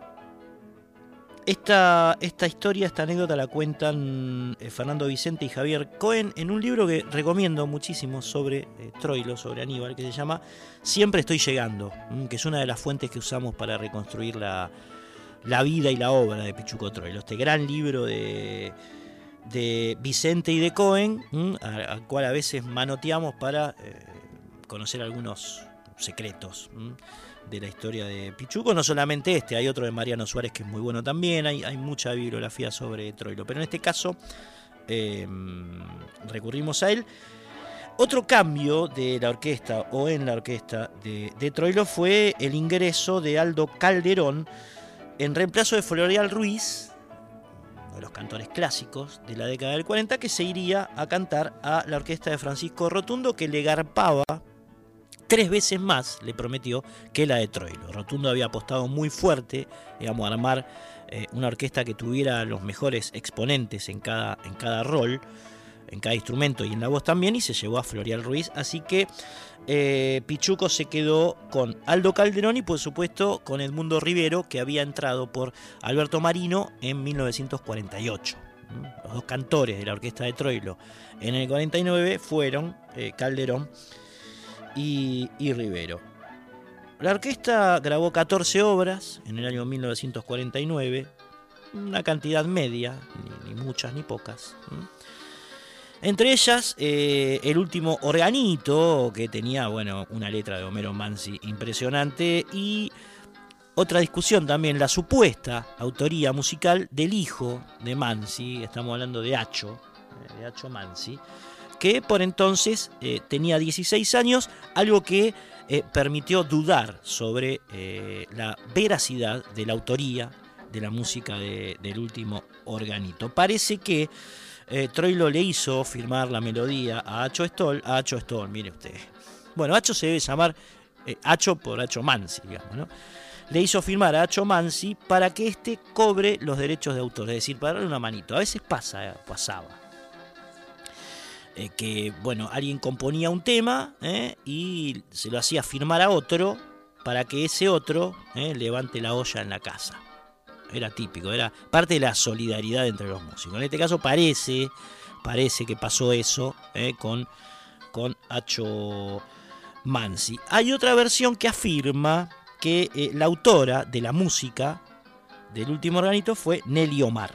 esta, esta, historia, esta anécdota la cuentan eh, Fernando Vicente y Javier Cohen en un libro que recomiendo muchísimo sobre Troilo, sobre Aníbal, que se llama Siempre estoy llegando, que es una de las fuentes que usamos para reconstruir la, la vida y la obra de Pichuco Troilo, este gran libro de, de Vicente y de Cohen, al cual a veces manoteamos para eh, conocer algunos secretos de la historia de Pichuco. No solamente este, hay otro de Mariano Suárez que es muy bueno también, hay, hay mucha bibliografía sobre Troilo, pero en este caso em, recurrimos a él. Otro cambio de la orquesta o en la orquesta de, Troilo fue el ingreso de Aldo Calderón, en reemplazo de Florial Ruiz, uno de los cantores clásicos de la década del 40, que se iría a cantar a la orquesta de Francisco Rotundo, que le garpaba tres veces más, le prometió, que la de Troilo. Rotundo había apostado muy fuerte, digamos, a armar eh, una orquesta que tuviera los mejores exponentes en cada, en cada rol en cada instrumento y en la voz también, y se llevó a Florial Ruiz. Así que eh, Pichuco se quedó con Aldo Calderón y por supuesto con Edmundo Rivero, que había entrado por Alberto Marino en 1948. Los dos cantores de la orquesta de Troilo en el 49 fueron eh, Calderón y, Rivero. La orquesta grabó 14 obras en el año 1949, una cantidad media, ni, muchas ni pocas. Entre ellas, eh, el último organito, que tenía bueno, una letra de Homero Mansi impresionante, y otra discusión también, la supuesta autoría musical del hijo de Mansi, estamos hablando de Acho, eh, de Mansi, que por entonces eh, tenía 16 años, algo que permitió dudar sobre la veracidad de la autoría de la música del último organito. Parece que eh, Troilo le hizo firmar la melodía a Acho Stoll, a Acho Stoll, mire usted. Bueno, Acho se debe llamar eh, Acho por Acho Mansi, digamos. Le hizo firmar a Acho Mansi para que éste cobre los derechos de autor, es decir, para darle una manito. A veces pasa, pasaba. Eh, que, bueno, alguien componía un tema y se lo hacía firmar a otro para que ese otro levante la olla en la casa era típico, era parte de la solidaridad entre los músicos. En este caso parece, parece que pasó eso eh, con, con Acho Mansi. Hay otra versión que afirma que eh, la autora de la música del último organito fue Nelly Omar.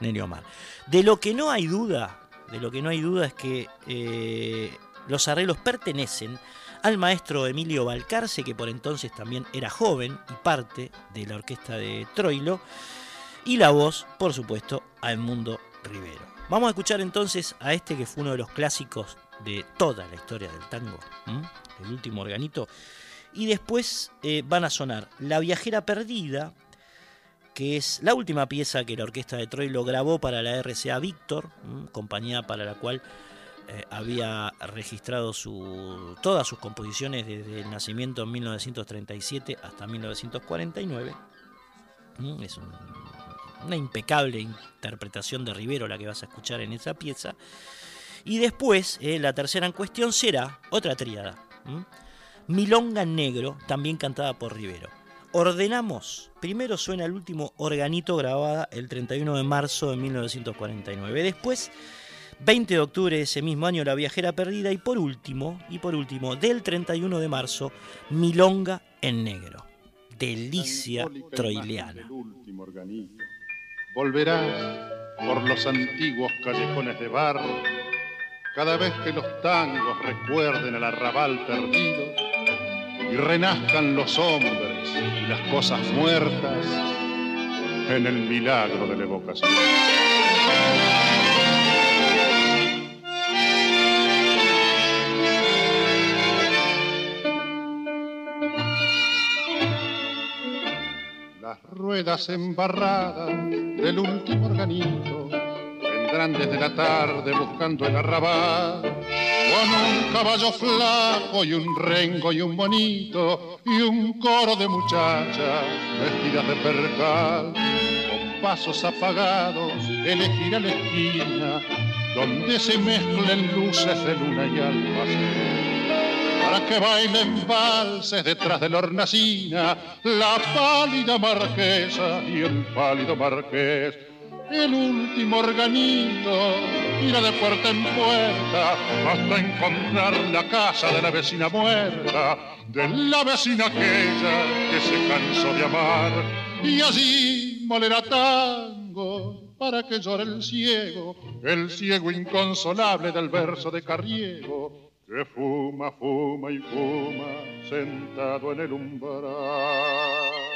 Nelly Omar. De lo que no hay duda, de lo que no hay duda es que eh, los arreglos pertenecen al maestro Emilio Balcarce, que por entonces también era joven y parte de la orquesta de Troilo, y la voz, por supuesto, a Edmundo Rivero. Vamos a escuchar entonces a este que fue uno de los clásicos de toda la historia del tango, el último organito, y después eh, van a sonar La viajera perdida, que es la última pieza que la orquesta de Troilo grabó para la RCA Víctor, compañía para la cual eh, había registrado su, todas sus composiciones desde el nacimiento en 1937 hasta 1949. Mm, es una impecable interpretación de Rivero la que vas a escuchar en esa pieza. Y después, eh, la tercera en cuestión será otra tríada. Milonga en negro, también cantada por Rivero. Ordenamos, primero suena el último organito grabada el 31 de marzo de 1949. Después 20 de octubre de ese mismo año La Viajera Perdida y por último, y por último, del 31 de marzo, Milonga en Negro. Delicia troileana.
Volverás
por los antiguos callejones de barro, cada vez que los tangos recuerden el arrabal perdido y renazcan los hombres las cosas muertas en el milagro de la evocación. Las ruedas embarradas del último organito vendrán desde la tarde buscando el arrabal. Con un caballo flaco y un rengo y un bonito y un coro de muchachas vestidas de percal. Con pasos apagados elegir a la esquina donde se mezclen luces de luna y almacén. Para que bailen valses detrás de la hornacina la pálida marquesa y el pálido marqués el último organito irá de puerta en puerta hasta encontrar la casa de la vecina muerta, de la vecina aquella que se cansó de amar y allí molerá tango para que llore el ciego, el ciego inconsolable del verso de Carriego, que fuma, fuma y fuma sentado en el umbral.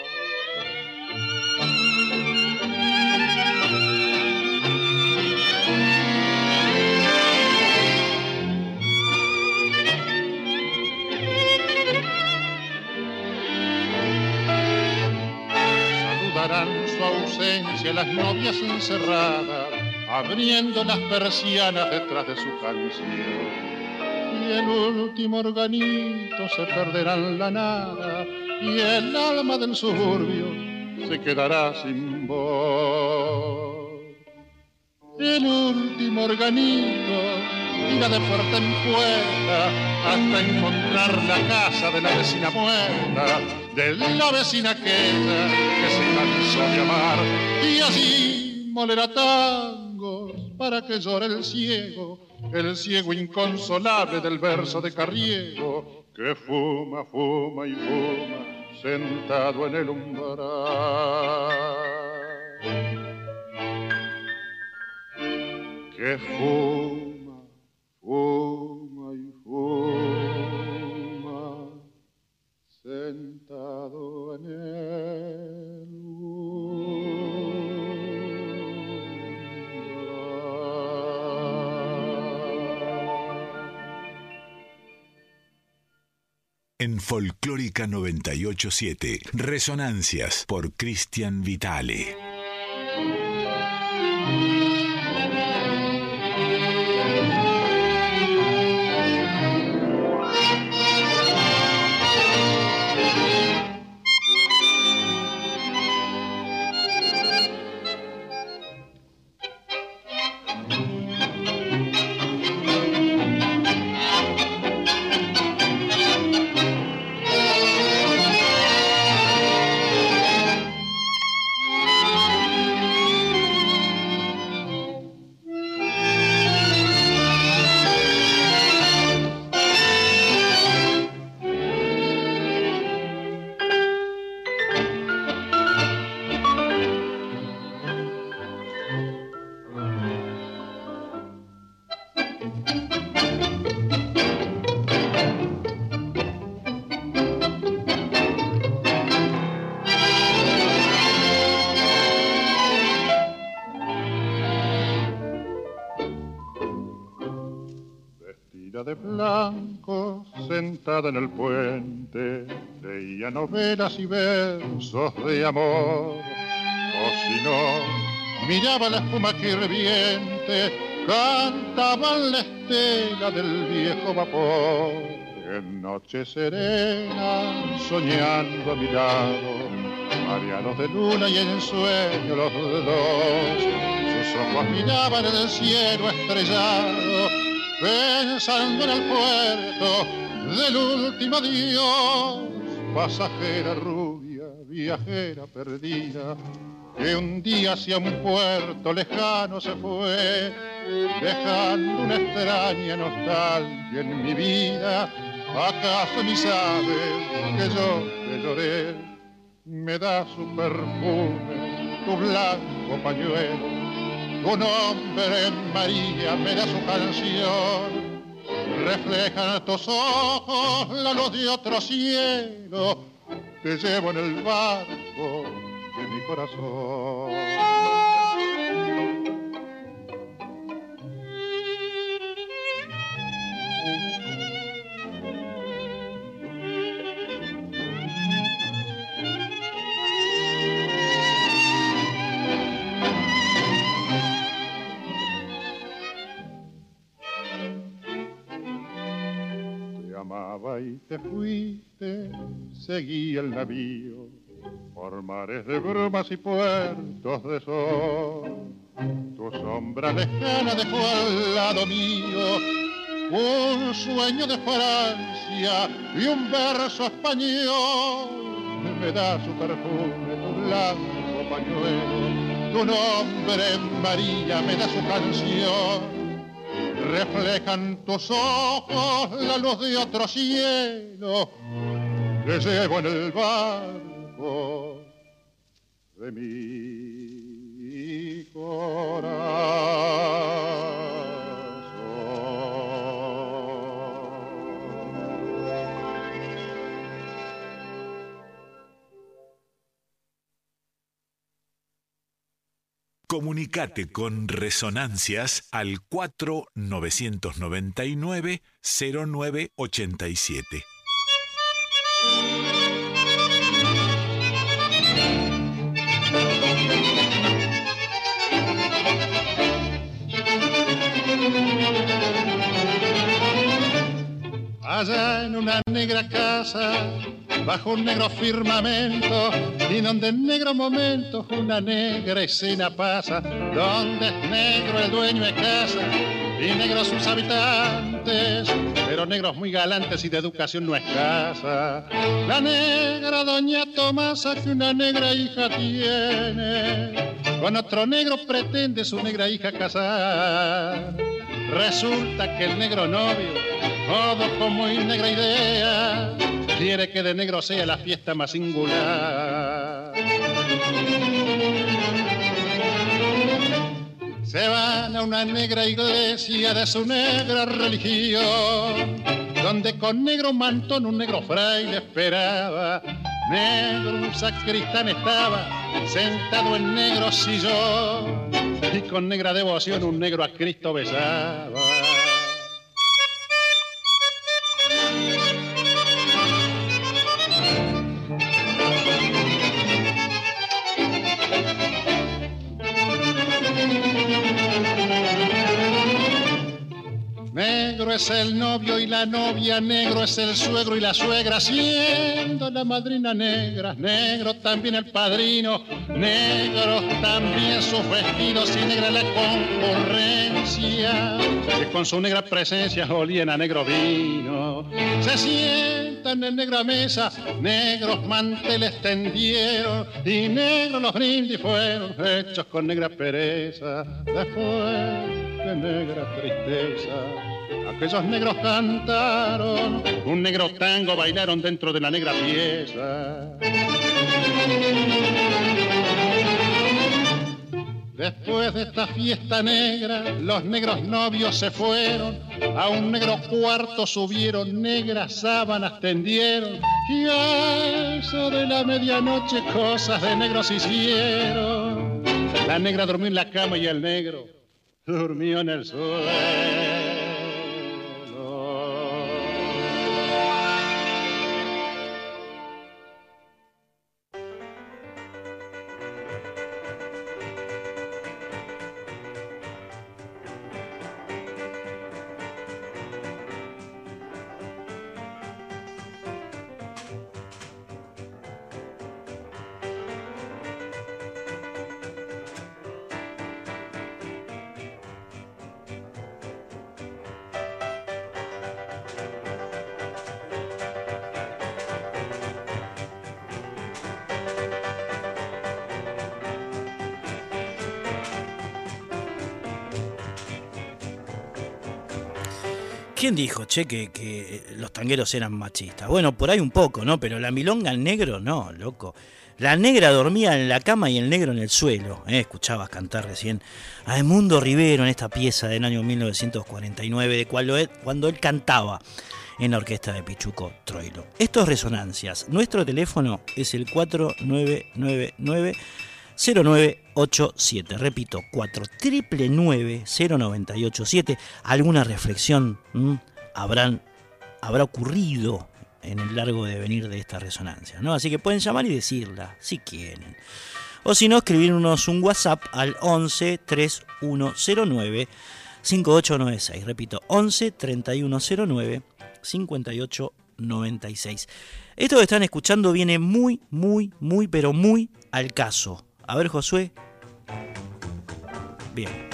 Las novias encerradas, abriendo las persianas detrás de su canción y el último organito se perderá en la nada y el alma del suburbio se quedará sin voz. El último organito irá de puerta en puerta hasta encontrar la casa de la vecina muerta, de la vecina aquella que se cansó de amar y así molerá tangos para que llore el ciego el ciego inconsolable del verso de Carriego, que fuma, fuma y fuma, sentado en el umbral. Que fuma, fuma en
Folclórica 987, Resonancias por Cristian Vitale. Novelas y versos de amor. O si no, miraba la espuma que reviente, cantaba en la estela del viejo vapor. En noche serena, soñando a mi lado, mareados de luna y en sueño los dos. Sus ojos miraban en el cielo estrellado, pensando en el puerto del último adiós. Pasajera rubia, viajera perdida, que un día hacia un puerto lejano se fue, dejando una extraña nostalgia en mi vida. ¿Acaso ni sabes que yo te lloré? Me da su perfume, tu blanco pañuelo
tu nombre María me da su canción. Reflejan tus ojos la luz de otro cielo, te llevo en el barco de mi corazón. Te fuiste, seguí el navío por mares de brumas y puertos de sol. Tu sombra lejana dejó al lado mío un sueño de Francia y un verso español. Me da su perfume, tu blanco pañuelo, tu nombre María me da su canción reflejan tus ojos la luz de otro cielo que llevo en el barco de mi corazón.
Comunicate con Resonancias al 4999-0987.
Allá en una negra casa bajo un negro firmamento y donde en negro momento una negra escena pasa, donde es negro el dueño de casa y negros sus habitantes, pero negros muy galantes y de educación no escasa. La negra doña Tomasa que una negra hija tiene, con otro negro pretende su negra hija casar. Resulta que el negro novio, todo con muy negra idea, quiere que de negro sea la fiesta más singular. Se van a una negra iglesia de su negra religión, donde con negro mantón un negro fraile esperaba. Negro un sacristán estaba sentado en negro sillón y con negra devoción un negro a Cristo besaba. Negro es el novio y la novia, negro es el suegro y la suegra, siendo la madrina negra, negro también el padrino, negro también sus vestidos y negra la concurrencia, que con su negra presencia olían a negro vino. Se sientan en negra mesa, negros manteles tendieron y negros los brindis fueron hechos con negra pereza. Después de negra tristeza aquellos negros cantaron, un negro tango bailaron dentro de la negra pieza. Después de esta fiesta negra, los negros novios se fueron, a un negro cuarto subieron, negras sábanas tendieron, y a eso de la medianoche cosas de negros hicieron. La negra durmió en la cama y el negro durmió en el suelo.
Dijo, che, que, los tangueros eran machistas? Bueno, por ahí un poco, ¿no? Pero la milonga al negro, no, loco. La negra dormía en la cama y el negro en el suelo. ¿eh? Escuchabas cantar recién a Edmundo Rivero en esta pieza del año 1949, de cuando él, cuando él cantaba en la orquesta de Pichuco Troilo. Esto es Resonancias. Nuestro teléfono es el 4999 0987. Repito, 4999-0987. ¿Alguna reflexión habrán, habrá ocurrido en el largo de venir de esta resonancia? ¿no? Así que pueden llamar y decirla, si quieren. O si no, escribirnos un WhatsApp al 11 3109 5896. Repito, 11 3109 5896. Esto que están escuchando viene muy, muy, muy, pero muy al caso. A ver, Josué. Bien.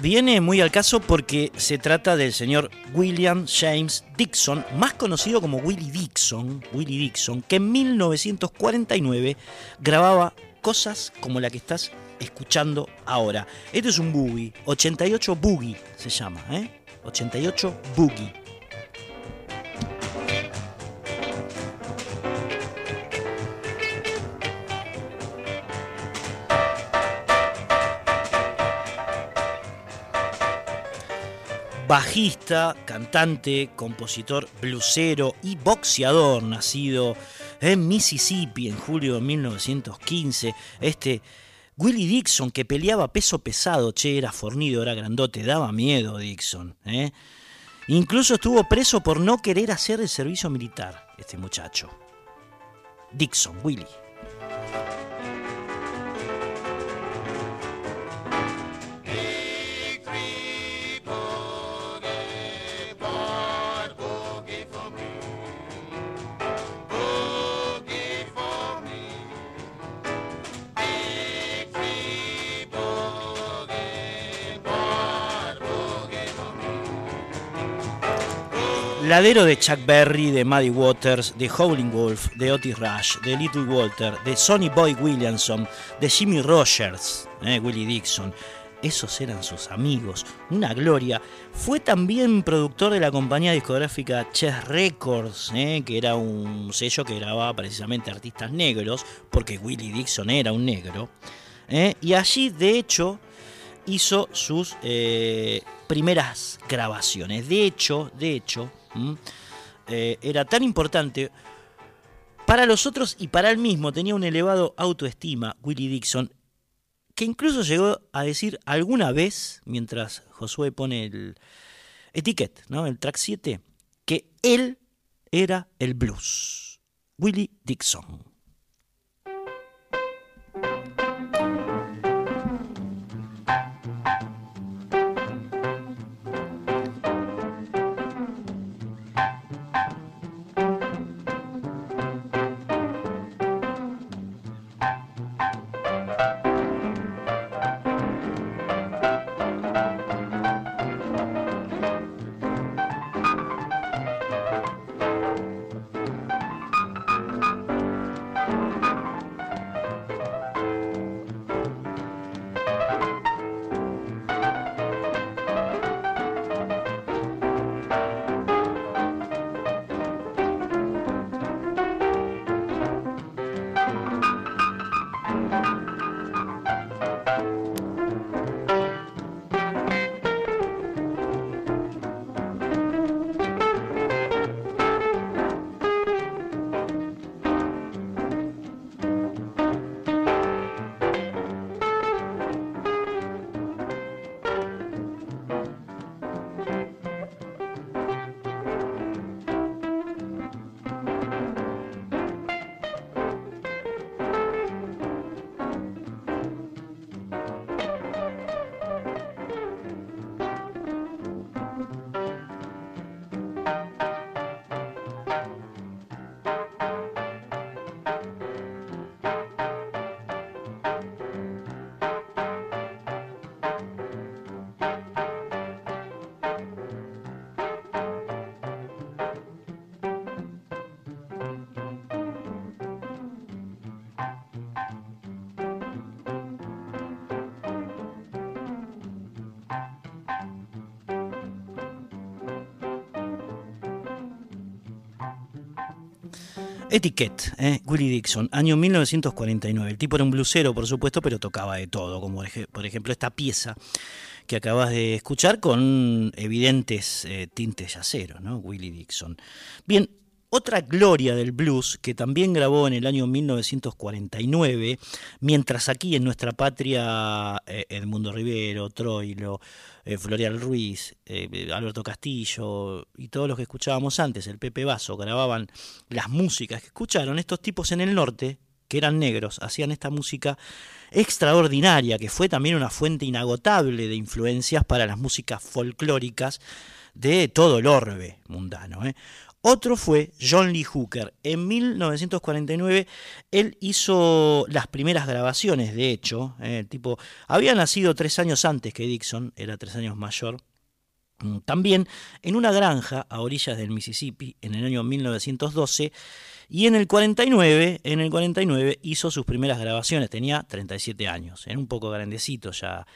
Viene muy al caso porque se trata del señor William James Dixon, más conocido como Willie Dixon, Willie Dixon, que en 1949 grababa cosas como la que estás escuchando ahora. Esto es un boogie, 88 boogie se llama, ¿eh? 88 boogie. bajista, cantante, compositor, blusero y boxeador, nacido en Mississippi en julio de 1915. Este Willie Dixon, que peleaba peso pesado, che, era fornido, era grandote, daba miedo Dixon. ¿eh? Incluso estuvo preso por no querer hacer el servicio militar, este muchacho. Dixon, Willie. Ladero de Chuck Berry, de Muddy Waters, de Howling Wolf, de Otis Rush, de Little Walter, de Sonny Boy Williamson, de Jimmy Rogers, eh, Willie Dixon. Esos eran sus amigos, una gloria. Fue también productor de la compañía discográfica Chess Records, eh, que era un sello que grababa precisamente artistas negros, porque Willie Dixon era un negro. Eh, y allí, de hecho, hizo sus primeras grabaciones. De hecho, de hecho, eh, era tan importante para los otros y para él mismo. Tenía un elevado autoestima, Willie Dixon, que incluso llegó a decir alguna vez, mientras Josué pone el etiquet, ¿no? el track 7, que él era el blues. Willie Dixon. Etiquette, ¿eh? Willie Dixon, año 1949. El tipo era un blusero, por supuesto, pero tocaba de todo, como por ejemplo esta pieza que acabas de escuchar con evidentes eh, tintes yaceros, ¿no? Willie Dixon. Bien, otra gloria del blues que también grabó en el año 1949, mientras aquí en nuestra patria eh, Edmundo Rivero, Troilo, eh, Florial Ruiz, eh, Alberto Castillo y todos los que escuchábamos antes, el Pepe Vaso, grababan las músicas que escucharon, estos tipos en el norte, que eran negros, hacían esta música extraordinaria, que fue también una fuente inagotable de influencias para las músicas folclóricas de todo el orbe mundano. ¿eh? Otro fue John Lee Hooker. En 1949 él hizo las primeras grabaciones, de hecho. ¿eh? el tipo había nacido tres años antes que Dixon, era tres años mayor. Mm, también en una granja a orillas del Mississippi en el año 1912 y en el 49, en el 49 hizo sus primeras grabaciones, tenía 37 años, era un poco grandecito ya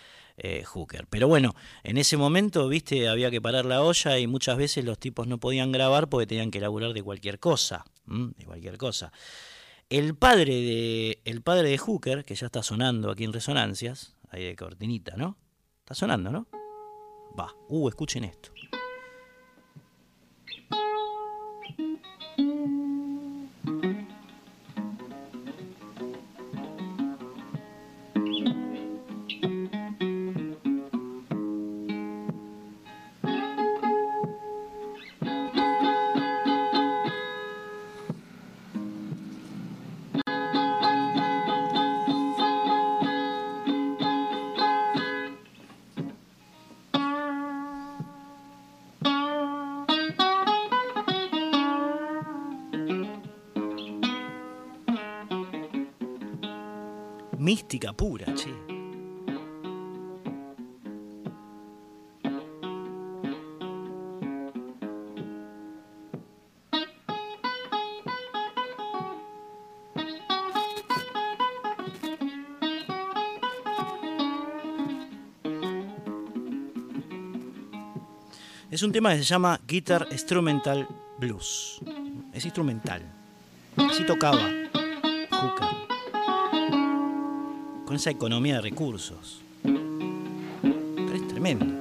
eh, Hooker. Pero bueno, en ese momento, viste, había que parar la olla y muchas veces los tipos no podían grabar porque tenían que laburar de cualquier cosa, de cualquier cosa. El padre de, el padre de Hooker, que ya está sonando aquí en Resonancias, ahí de cortinita, ¿no? Está sonando, ¿no? Va, uh, escuchen esto. Pura. Es un tema que se llama Guitar Instrumental Blues. Es instrumental. Así tocaba esa economía de recursos. Pero es tremendo.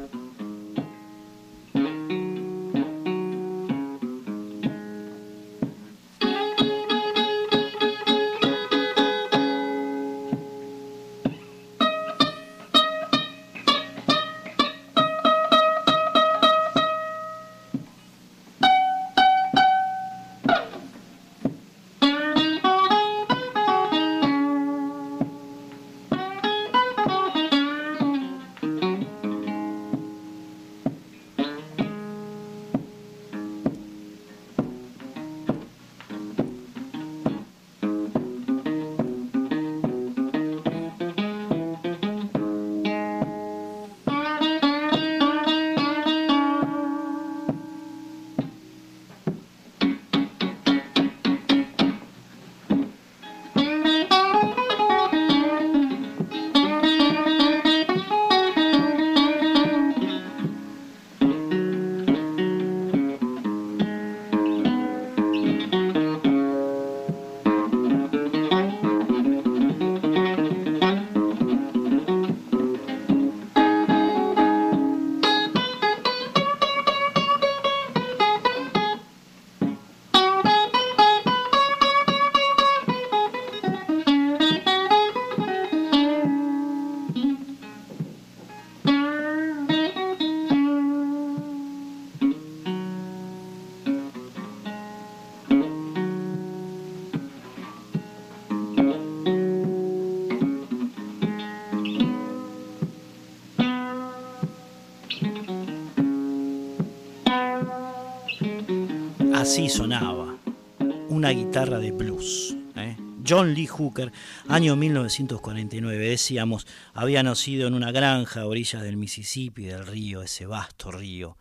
Hooker, año 1949, decíamos, había nacido en una granja a orillas del Mississippi, del río, ese vasto río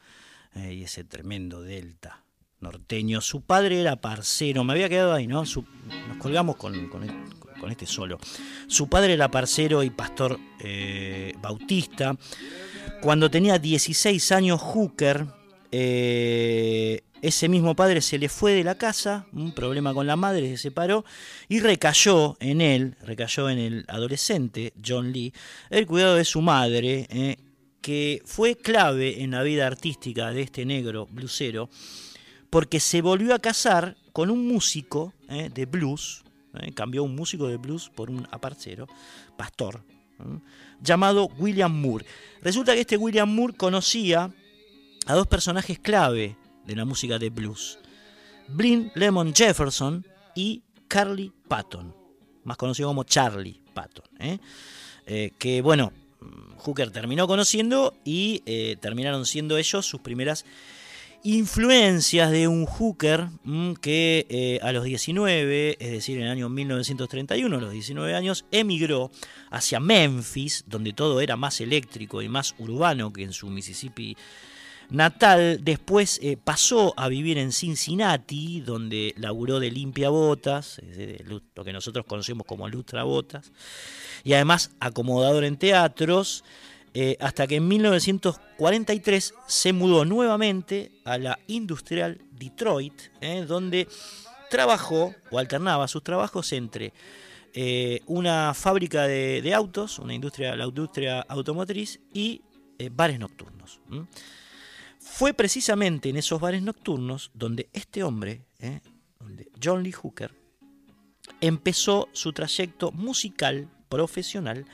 ¿eh? y ese tremendo delta norteño. Su padre era parcero, me había quedado ahí, ¿no? nos colgamos con, este solo. Su padre era parcero y pastor eh, bautista. Cuando tenía 16 años, Hooker ese mismo padre se le fue de la casa, un problema con la madre, se separó y recayó en él, recayó en el adolescente John Lee, el cuidado de su madre, eh, que fue clave en la vida artística de este negro blusero, porque se volvió a casar con un músico eh, de blues, eh, cambió un músico de blues por un aparcero, pastor, llamado William Moore. Resulta que este William Moore conocía a dos personajes clave de la música de blues. Blin Lemon Jefferson y Carly Patton, más conocido como Charlie Patton. ¿eh? Eh, que bueno, Hooker terminó conociendo y eh, terminaron siendo ellos sus primeras influencias de un Hooker mm, que a los 19, es decir, en el año 1931, a los 19 años, emigró hacia Memphis, donde todo era más eléctrico y más urbano que en su Mississippi natal. Después eh, pasó a vivir en Cincinnati, donde laburó de limpiabotas, lo que nosotros conocemos como lustrabotas, y además acomodador en teatros, eh, hasta que en 1943 se mudó nuevamente a la Industrial Detroit, eh, donde trabajó o alternaba sus trabajos entre una fábrica de, autos, una industria, la industria automotriz y bares nocturnos. Fue precisamente en esos bares nocturnos donde este hombre, ¿eh? John Lee Hooker, empezó su trayecto musical profesional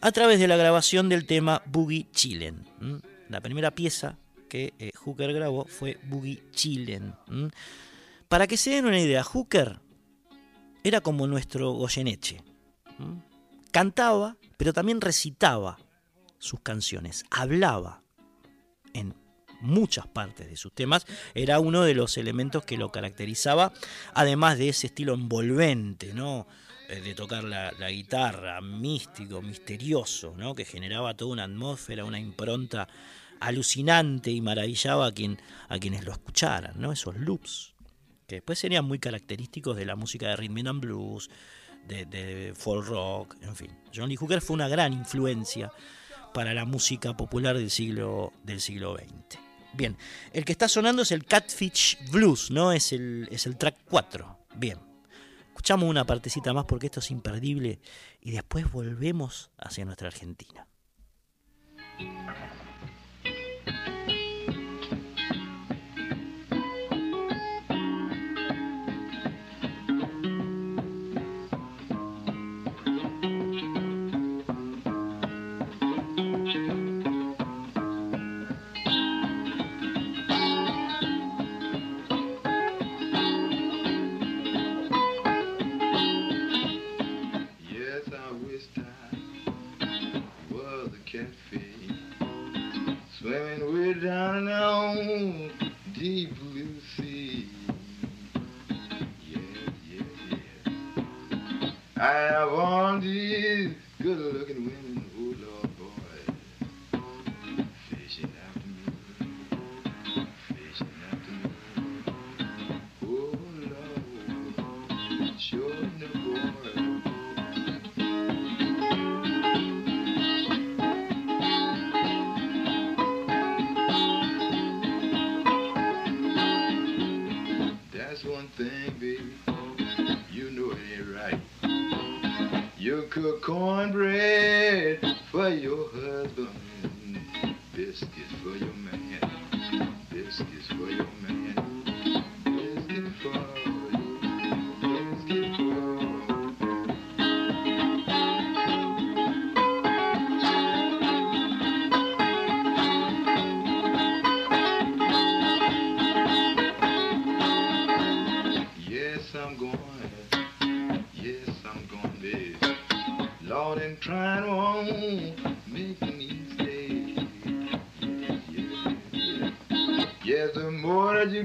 a través de la grabación del tema Boogie Chillen. La primera pieza que eh, Hooker grabó fue Boogie Chillen. Para que se den una idea, Hooker era como nuestro Goyeneche. Cantaba, pero también recitaba sus canciones, hablaba en muchas partes de sus temas, era uno de los elementos que lo caracterizaba, además de ese estilo envolvente, ¿no? Eh, de tocar la, guitarra, místico, misterioso, ¿no? que generaba toda una atmósfera, una impronta alucinante y maravillaba a, quien, a quienes lo escucharan, ¿no? esos loops, que después serían muy característicos de la música de rhythm and blues, de, folk rock, en fin. John Lee Hooker fue una gran influencia para la música popular del siglo, del siglo XX. Bien, el que está sonando es el Catfish Blues, ¿no? Es el, es el track 4. Bien, escuchamos una partecita más porque esto es imperdible y después volvemos hacia nuestra Argentina.
Down on deep blue sea. Yeah, yeah, yeah. I have on these good looking women,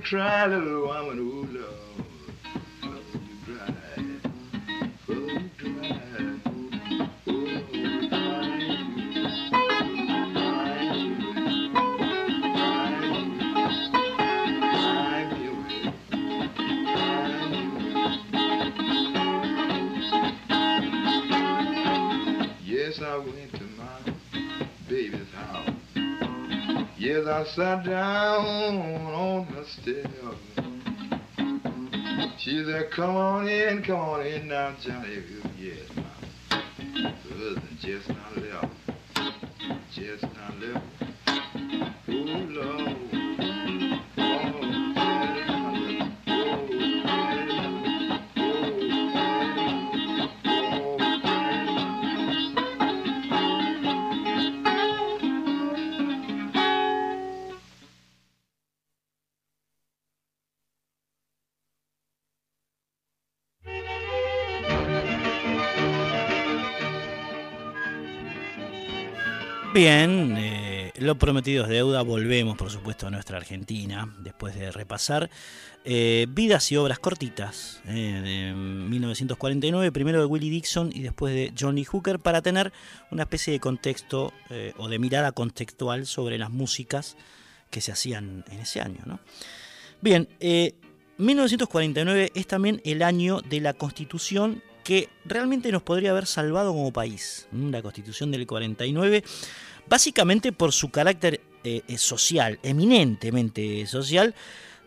cry, little woman, oh Lord, you cry. Yes, I went to my baby's house. Yes, I sat down come on in, come on in now, Johnny.
Lo prometido es deuda. Volvemos, por supuesto, a nuestra Argentina después de repasar eh, vidas y obras cortitas eh, de 1949, primero de Willie Dixon y después de Johnny Hooker, para tener una especie de contexto o de mirada contextual sobre las músicas que se hacían en ese año. Bien, 1949 es también el año de la Constitución que realmente nos podría haber salvado como país. La Constitución del 49 básicamente por su carácter eh, eh, social, eminentemente social,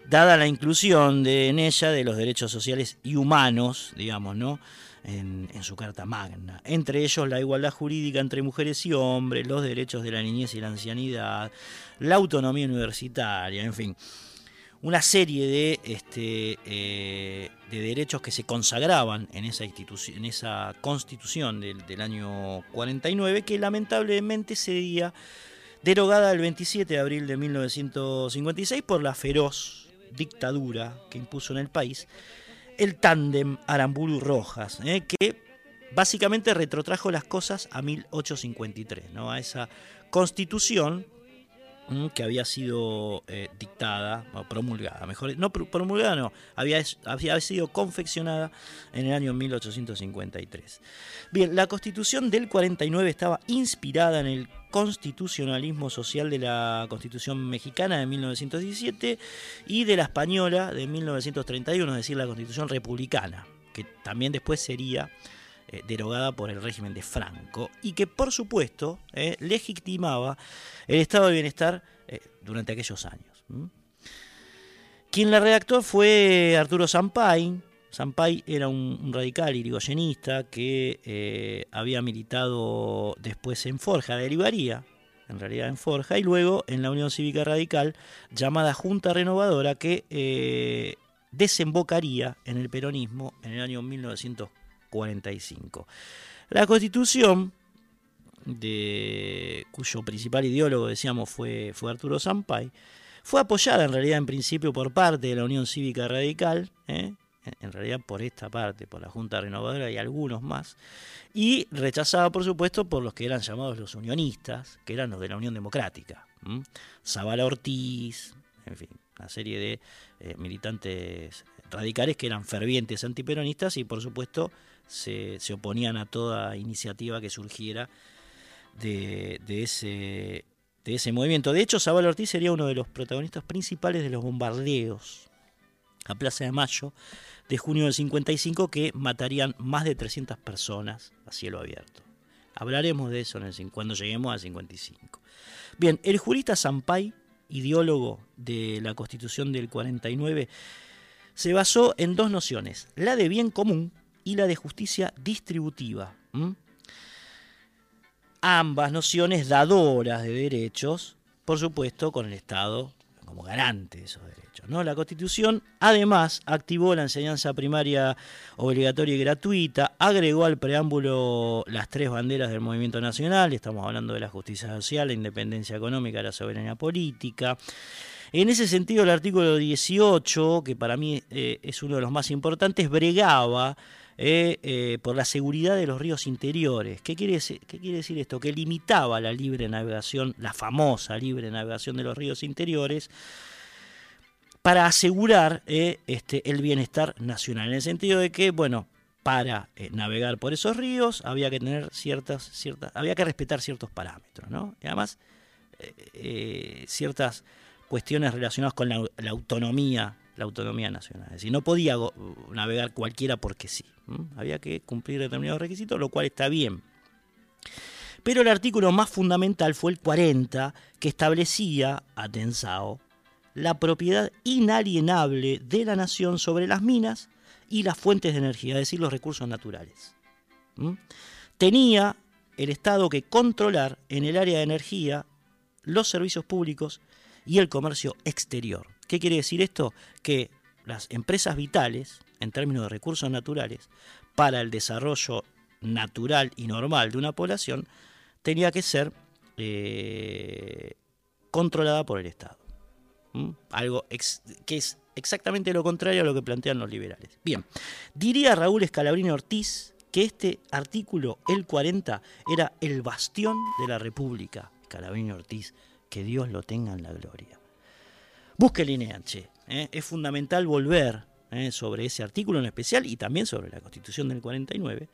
dada la inclusión de, en ella de los derechos sociales y humanos, digamos, ¿no? En, en, su Carta Magna. Entre ellos la igualdad jurídica entre mujeres y hombres, los derechos de la niñez y la ancianidad, la autonomía universitaria, en fin una serie de, este, eh, de derechos que se consagraban en esa, en esa constitución del, del, año 49 que lamentablemente sería derogada el 27 de abril de 1956 por la feroz dictadura que impuso en el país el tándem Aramburu-Rojas, eh, que básicamente retrotrajo las cosas a 1853, ¿no? a esa constitución que había sido eh, dictada, promulgada, mejor, no promulgada, no, había, había sido confeccionada en el año 1853. Bien, la constitución del 49 estaba inspirada en el constitucionalismo social de la constitución mexicana de 1917 y de la española de 1931, es decir, la constitución republicana, que también después sería eh, derogada por el régimen de Franco y que por supuesto eh, legitimaba el estado de bienestar eh, durante aquellos años. Quien la redactó fue Arturo Sampay. Sampay era un, radical irigoyenista que había militado después en Forja, derivaría en realidad en Forja, y luego en la Unión Cívica Radical, llamada Junta Renovadora, que desembocaría en el peronismo en el año 1940. 45. La constitución, de, cuyo principal ideólogo, decíamos, fue, fue Arturo Sampay, fue apoyada en realidad en principio por parte de la Unión Cívica Radical, ¿eh? en realidad por esta parte, por la Junta Renovadora y algunos más, y rechazada por supuesto por los que eran llamados los unionistas, que eran los de la Unión Democrática, Zavala Ortiz, en fin, una serie de eh, militantes radicales que eran fervientes antiperonistas y por supuesto se, oponían a toda iniciativa que surgiera de, ese, movimiento. De hecho, Zabal Ortiz sería uno de los protagonistas principales de los bombardeos a Plaza de Mayo de junio del 55 que matarían más de 300 personas a cielo abierto. Hablaremos de eso cuando lleguemos al 55. Bien, el jurista Sampay, ideólogo de la Constitución del 49, se basó en dos nociones, la de bien común y la de justicia distributiva. Ambas nociones dadoras de derechos, por supuesto, con el Estado como garante de esos derechos. ¿no? La Constitución además activó la enseñanza primaria obligatoria y gratuita, agregó al preámbulo las tres banderas del movimiento nacional, estamos hablando de la justicia social, la independencia económica, la soberanía política. En ese sentido, el artículo 18, que para mí eh, es uno de los más importantes, bregaba eh, eh, por la seguridad de los ríos interiores. ¿Qué quiere, decir, ¿Qué quiere decir esto? Que limitaba la libre navegación, la famosa libre navegación de los ríos interiores, para asegurar eh, este, el bienestar nacional. En el sentido de que, bueno, para navegar por esos ríos había que tener ciertas, ciertas, había que respetar ciertos parámetros, ¿no? Y además ciertas cuestiones relacionadas con la, la autonomía la autonomía nacional. Es decir, no podía navegar cualquiera porque sí. Había que cumplir determinados requisitos, lo cual está bien. Pero el artículo más fundamental fue el 40, que establecía, atensao, la propiedad inalienable de la nación sobre las minas y las fuentes de energía, es decir, los recursos naturales. Tenía el Estado que controlar en el área de energía los servicios públicos y el comercio exterior. ¿Qué quiere decir esto? Que las empresas vitales, en términos de recursos naturales, para el desarrollo natural y normal de una población, tenía que ser eh, controlada por el Estado. Algo que es exactamente lo contrario a lo que plantean los liberales. Bien, diría Raúl Escalabrini Ortiz que este artículo, el 40, era el bastión de la República. Escalabrini Ortiz, que Dios lo tenga en la gloria. Busque el INEANCHE, ¿eh? es fundamental volver ¿eh? sobre ese artículo en especial y también sobre la Constitución del 49.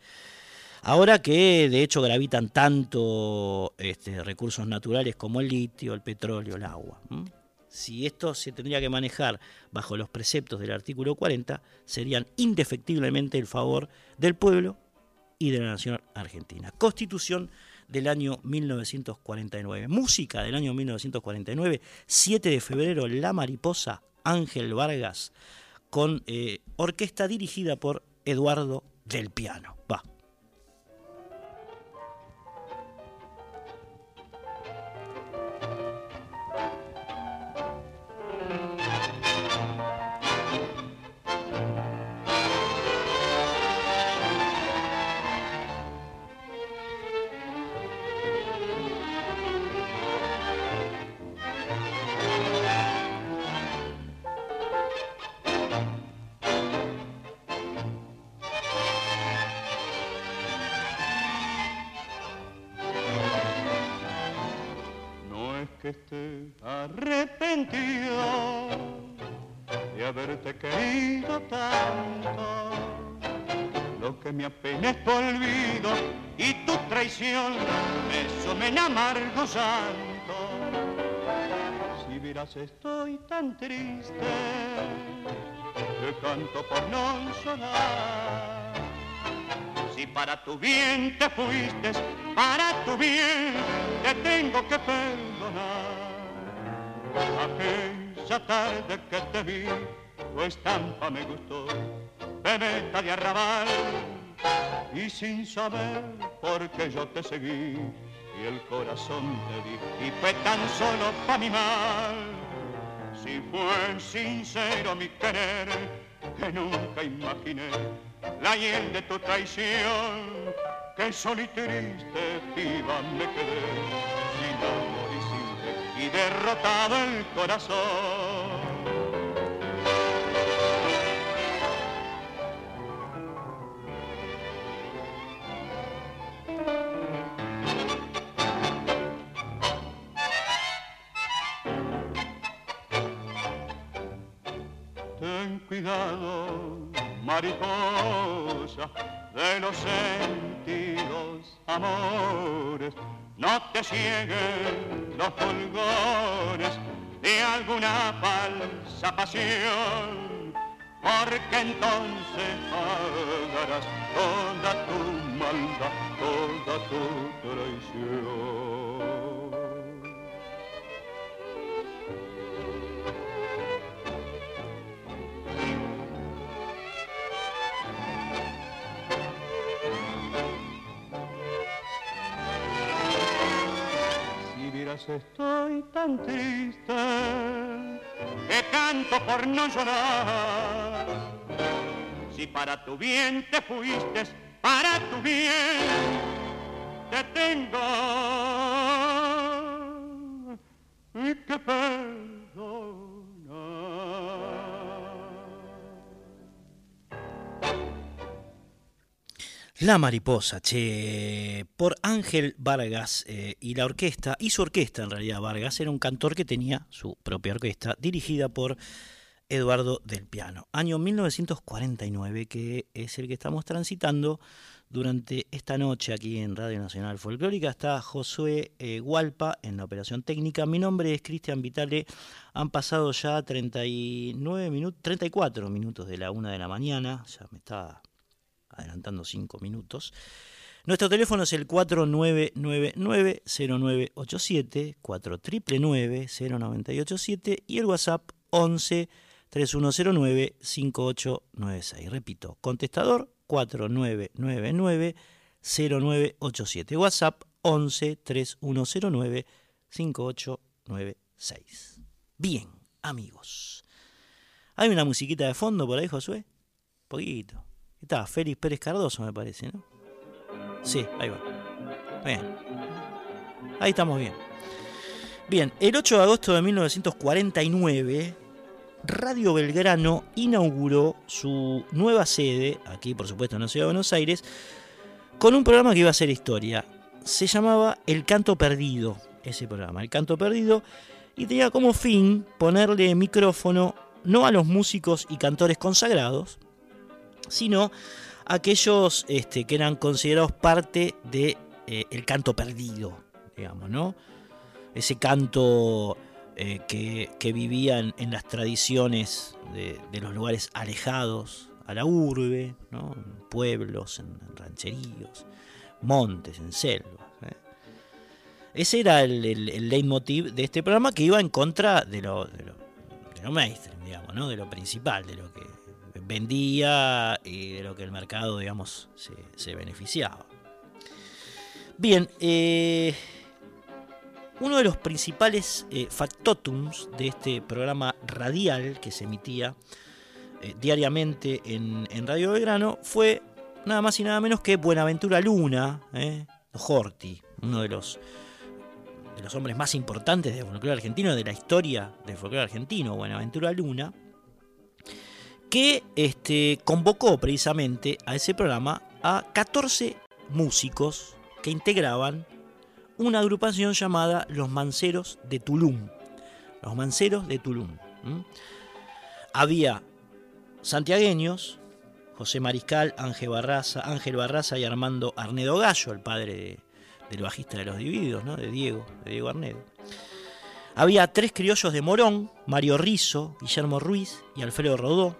Ahora que de hecho gravitan tanto este, recursos naturales como el litio, el petróleo, el agua. Si esto se tendría que manejar bajo los preceptos del artículo 40, serían indefectiblemente el favor del pueblo y de la nación argentina. Constitución del año 1949. Música del año 1949, 7 de febrero, La Mariposa, Ángel Vargas, con eh, orquesta dirigida por Eduardo del Piano. Va.
Estoy tan triste que canto por no llorar. Si para tu bien te fuiste, para tu bien te tengo que perdonar. Aquella tarde que te vi, tu estampa me gustó, bebeta de arrabal, y sin saber por qué yo te seguí y el corazón te di y fue tan solo pa' mi mal. Si fue sincero mi querer, que nunca imaginé la hiel de tu traición, que solo y triste me quedé, sin amor y sin y derrotado el corazón. Cuidado, mariposa de los sentidos amores, no te cieguen los fulgores de alguna falsa pasión, porque entonces pagarás toda tu maldad, toda tu traición. Estoy tan triste que canto por no llorar. Si para tu bien te fuiste, para tu bien te tengo y que
La mariposa, che, por Ángel Vargas eh, y la orquesta, y su orquesta en realidad Vargas, era un cantor que tenía su propia orquesta, dirigida por Eduardo del Piano. Año 1949, que es el que estamos transitando durante esta noche aquí en Radio Nacional Folclórica. Está Josué eh, Gualpa en la operación técnica. Mi nombre es Cristian Vitale. Han pasado ya 39 minutos, 34 minutos de la una de la mañana. Ya me está adelantando cinco minutos. Nuestro teléfono es el 4999-0987, 4999-0987 y el WhatsApp 11 3109 5896. Repito, contestador 4999 0987. WhatsApp 11 3109 5896. Bien, amigos. ¿Hay una musiquita de fondo por ahí, Josué? Poquito. Está Félix Pérez Cardoso, me parece, ¿no? Sí, ahí va. Bien. Ahí estamos bien. Bien, el 8 de agosto de 1949, Radio Belgrano inauguró su nueva sede, aquí por supuesto en la ciudad de Buenos Aires, con un programa que iba a ser historia. Se llamaba El Canto Perdido, ese programa, El Canto Perdido, y tenía como fin ponerle micrófono no a los músicos y cantores consagrados, sino aquellos este, que eran considerados parte del de, eh, canto perdido, digamos, ¿no? Ese canto eh, que, que, vivía en, las tradiciones de, de, los lugares alejados a la urbe, ¿no? en pueblos, en, rancheríos, montes, en selvas. ¿eh? Ese era el, el, leitmotiv de este programa que iba en contra de lo, de lo, de lo mainstream, digamos, ¿no? de lo principal, de lo que vendía y de lo que el mercado, digamos, se, beneficiaba. Bien, eh, uno de los principales eh, factotums de este programa radial que se emitía eh, diariamente en, Radio Belgrano fue nada más y nada menos que Buenaventura Luna, Horti, uno de los, de los hombres más importantes del folclore argentino, de la historia del folclore argentino, Buenaventura Luna, que este, convocó precisamente a ese programa a 14 músicos que integraban una agrupación llamada Los Manceros de Tulum. Los Manceros de Tulum. Había santiagueños, José Mariscal, Ángel Barraza, Ángel Barraza y Armando Arnedo Gallo, el padre del bajista de los Divididos, ¿no? de Diego, de Diego Arnedo. Había tres criollos de Morón, Mario Rizo, Guillermo Ruiz y Alfredo Rodó.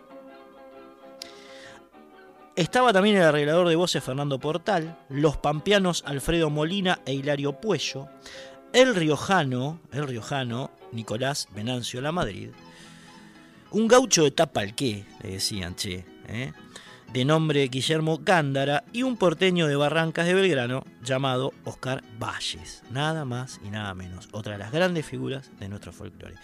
Estaba también el arreglador de voces Fernando Portal, los pampeanos Alfredo Molina e Hilario Puello, el riojano, el riojano Nicolás Venancio La Madrid, un gaucho de Tapalqué, le decían, ¿eh? de nombre Guillermo Gándara, y un porteño de Barrancas de Belgrano llamado Oscar Valles, nada más y nada menos, otra de las grandes figuras de nuestro folclore.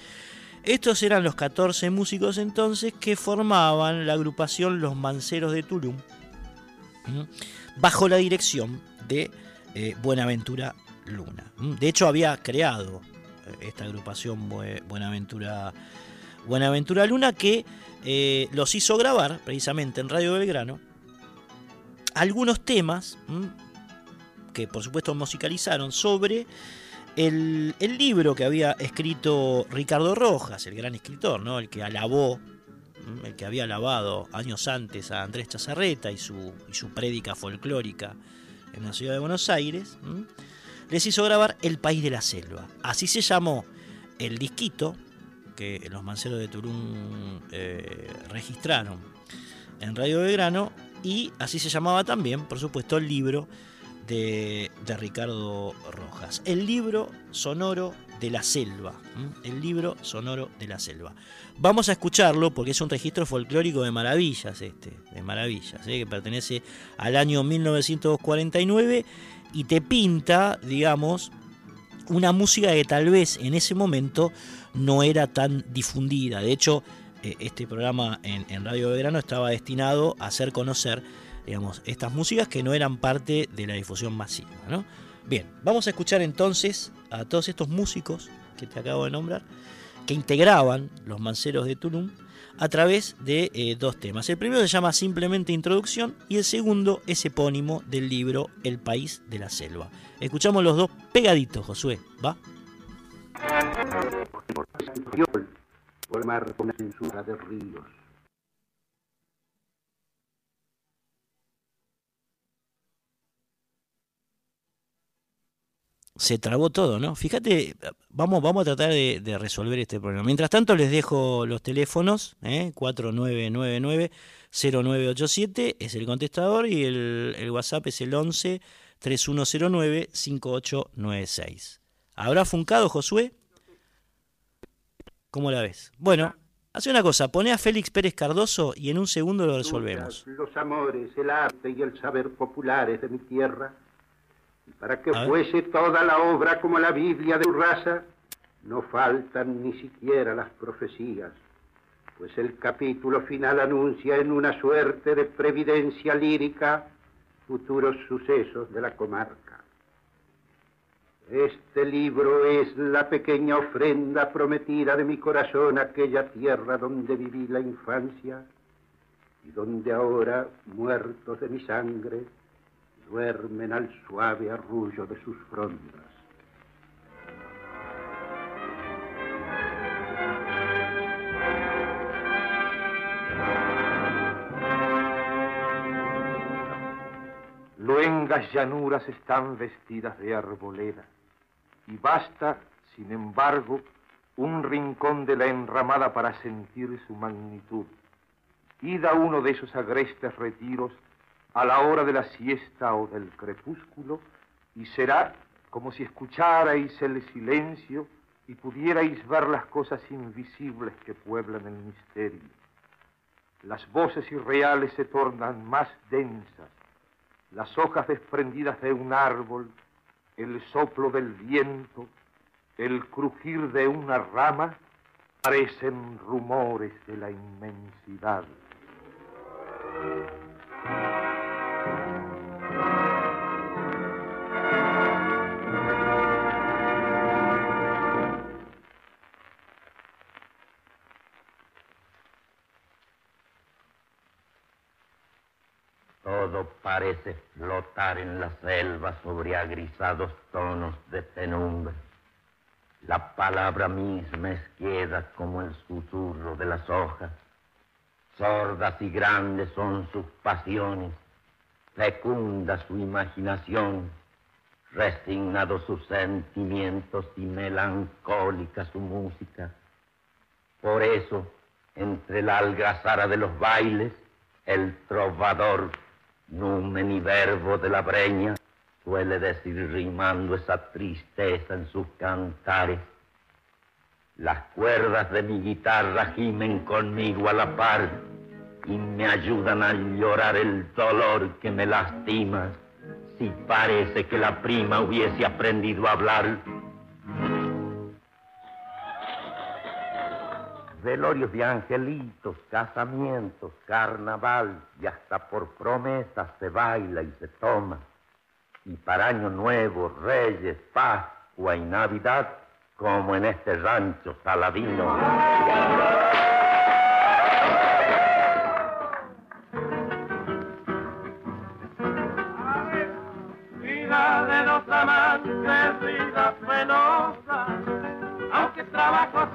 Estos eran los 14 músicos entonces que formaban la agrupación Los Manceros de Tulum, bajo la dirección de eh, Buenaventura Luna. De hecho, había creado eh, esta agrupación Buenaventura, Buenaventura Luna que eh, los hizo grabar precisamente en Radio Belgrano algunos temas que por supuesto musicalizaron sobre el, libro que había escrito Ricardo Rojas, el gran escritor, ¿no? el que alabó, el que había alabado años antes a Andrés Chazarreta y su, y su prédica folclórica en la ciudad de Buenos Aires, les hizo grabar El País de la Selva. Así se llamó el disquito que los manceros de Turún eh, registraron en Radio Belgrano y así se llamaba también, por supuesto, el libro de, Ricardo Rojas. El libro sonoro de la selva. El libro sonoro de la selva. Vamos a escucharlo porque es un registro folclórico de maravillas este, de maravillas, ¿eh? que pertenece al año 1949 y te pinta, digamos, una música que tal vez en ese momento no era tan difundida. De hecho, eh, este programa en, en Radio Belgrano estaba destinado a hacer conocer digamos, estas músicas que no eran parte de la difusión masiva. ¿no? Bien, vamos a escuchar entonces a todos estos músicos que te acabo de nombrar, que integraban los manceros de Tulum a través de eh, dos temas. El primero se llama simplemente Introducción y el segundo es epónimo del libro El País de la Selva. Escuchamos los dos pegaditos, Josué, ¿va?
Por ríos
se trabó todo, ¿no? Fíjate, vamos, vamos a tratar de, resolver este problema. Mientras tanto, les dejo los teléfonos, ¿eh? 4999-0987 es el contestador y el, el WhatsApp es el 11 3109 5896. ¿Habrá funcado, Josué? ¿Cómo la ves? Bueno, hace una cosa, pone a Félix Pérez Cardoso y en un segundo lo resolvemos.
Los amores, el arte y el saber populares de mi tierra, para que fuese toda la obra como la Biblia de su raza, no faltan ni siquiera las profecías, pues el capítulo final anuncia en una suerte de previdencia lírica futuros sucesos de la comarca. Este libro es la pequeña ofrenda prometida de mi corazón a aquella tierra donde viví la infancia y donde ahora, muertos de mi sangre, duermen al suave arrullo de sus frondas.
Luengas llanuras están vestidas de arboleda y basta, sin embargo, un rincón de la enramada para sentir su magnitud. Id a uno de esos agrestes retiros a la hora de la siesta o del crepúsculo y será como si escucharais el silencio y pudierais ver las cosas invisibles que pueblan el misterio. Las voces irreales se tornan más densas, las hojas desprendidas de un árbol el soplo del viento, el crujir de una rama, parecen rumores de la inmensidad.
Parece flotar en la selva sobre agrisados tonos de penumbra. La palabra misma es queda como el susurro de las hojas. Sordas y grandes son sus pasiones, fecunda su imaginación, resignados sus sentimientos y melancólica su música. Por eso, entre la algazara de los bailes, el trovador Numen y verbo de la breña suele decir rimando esa tristeza en sus cantares. Las cuerdas de mi guitarra gimen conmigo a la par y me ayudan a llorar el dolor que me lastima. Si parece que la prima hubiese aprendido a hablar, velorios de angelitos, casamientos, carnaval y hasta por promesas se baila y se toma. Y para Año Nuevo, Reyes, Pascua y Navidad, como en este rancho saladino.
Vida de los amantes, vida penosa, aunque trabajo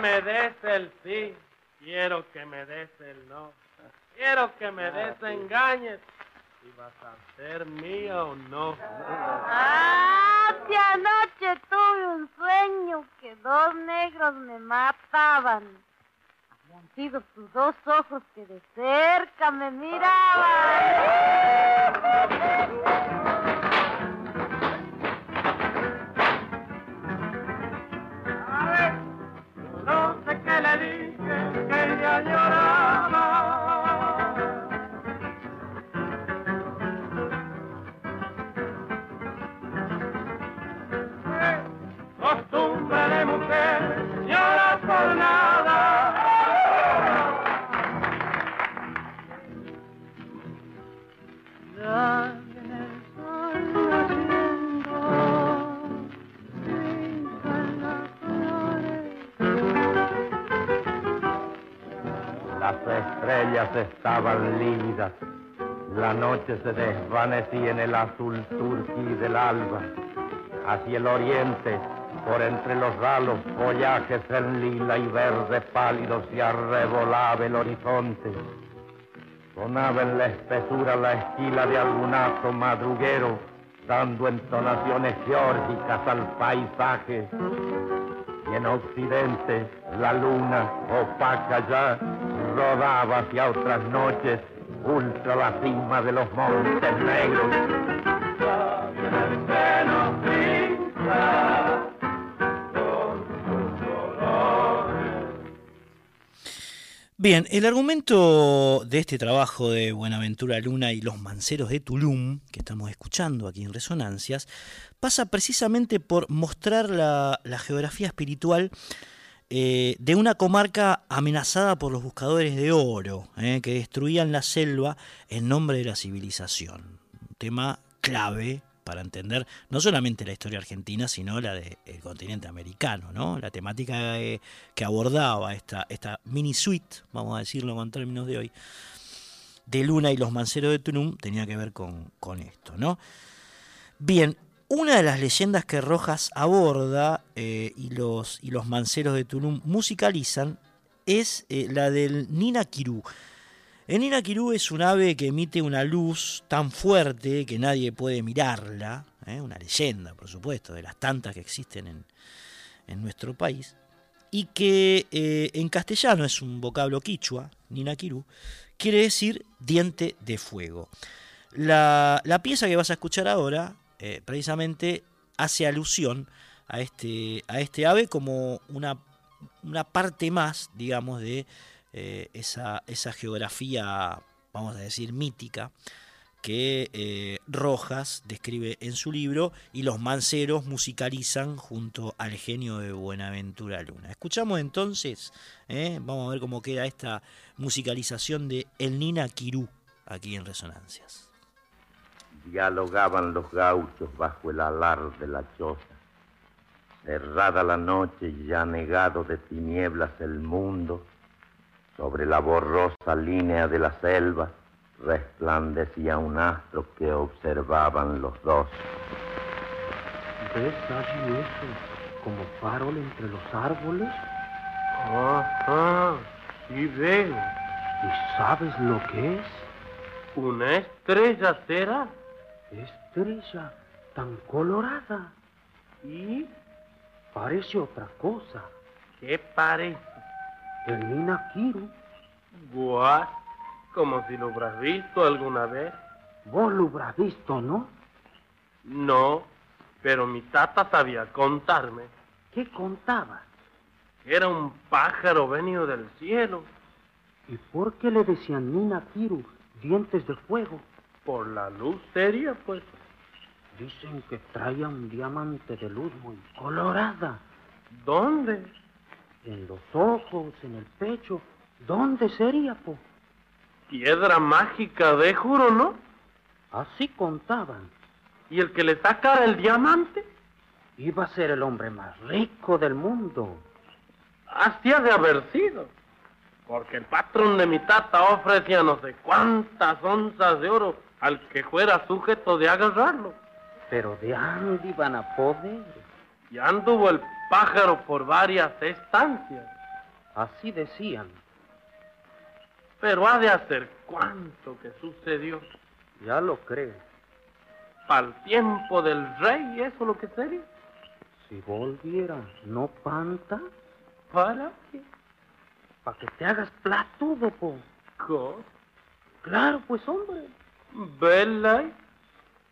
me des el sí, quiero que me des el no, quiero que me desengañes si vas a ser mía o no.
Ah, si anoche tuve un sueño que dos negros me mataban. Habían sido tus dos ojos que de cerca me miraban.
Le dije que ella lloraba. Costumbre de mujer, llora por nada.
Estrellas estaban lívidas. La noche se desvanecía en el azul turquí del alba. Hacia el oriente, por entre los ralos follajes en lila y verde pálido se arrebolaba el horizonte. Sonaba en la espesura la esquila de algún astro madruguero, dando entonaciones geórgicas al paisaje. Y en occidente la luna, opaca ya, rodaba hacia otras noches, ultra la cima de los montes negros.
Bien, el argumento de este trabajo de Buenaventura Luna y los manceros de Tulum, que estamos escuchando aquí en Resonancias, pasa precisamente por mostrar la, geografía espiritual eh, de una comarca amenazada por los buscadores de oro, eh, que destruían la selva en nombre de la civilización. Un tema clave para entender no solamente la historia argentina, sino la del continente americano, ¿no? La temática que abordaba esta, esta mini suite, vamos a decirlo con términos de hoy, de Luna y los Manceros de Tulum tenía que ver con, esto, ¿no? Bien, una de las leyendas que Rojas aborda eh, y, los, Manceros de Tulum musicalizan es eh, la del Nina Kirú. El Inakirú es un ave que emite una luz tan fuerte que nadie puede mirarla, ¿eh? una leyenda, por supuesto, de las tantas que existen en, nuestro país, y que eh, en castellano es un vocablo quichua, Ninakiru, quiere decir diente de fuego. La, pieza que vas a escuchar ahora, eh, precisamente, hace alusión a este, a este ave como una, una parte más, digamos, de eh, esa, esa, geografía, vamos a decir, mítica, que eh, Rojas describe en su libro y los manceros musicalizan junto al genio de Buenaventura Luna. Escuchamos entonces, vamos a ver cómo queda esta musicalización de El Nina Quirú aquí en Resonancias.
Dialogaban los gauchos bajo el alar de la choza. Cerrada la noche y ya negado de tinieblas el mundo, sobre la borrosa línea de la selva resplandecía un astro que observaban los dos.
¿Ves allí eso como farol entre los árboles?
Ajá, sí veo.
¿Y sabes lo que es?
¿Una estrella será?
Estrella tan colorada.
¿Y?
Parece otra cosa.
¿Qué parece?
El Nina Kiru.
What? Como si lo hubieras visto alguna vez.
Vos lo habrás visto, ¿no?
No, pero mi tata sabía contarme.
¿Qué contaba?
Era un pájaro venido del cielo.
¿Y por qué le decían Nina Kiru, dientes de fuego?
Por la luz seria, pues.
Dicen que traía un diamante de luz muy colorada.
¿Dónde?
En los ojos, en el pecho. ¿Dónde sería, po?
Piedra mágica de juro, ¿no?
Así contaban.
¿Y el que le sacara el diamante?
Iba a ser el hombre más rico del mundo.
Así ha de haber sido. Porque el patrón de mi tata ofrecía no sé cuántas onzas de oro al que fuera sujeto de agarrarlo.
Pero de dónde iban a poder.
Y anduvo el pájaro por varias estancias.
Así decían.
Pero ha de hacer cuánto que sucedió.
Ya lo creo.
Para el tiempo del rey, ¿eso lo que sería?
Si volviera, ¿no panta?
¿Para qué?
Para que te hagas platudo, po.
¿Cómo?
Claro, pues, hombre.
¿Verdad?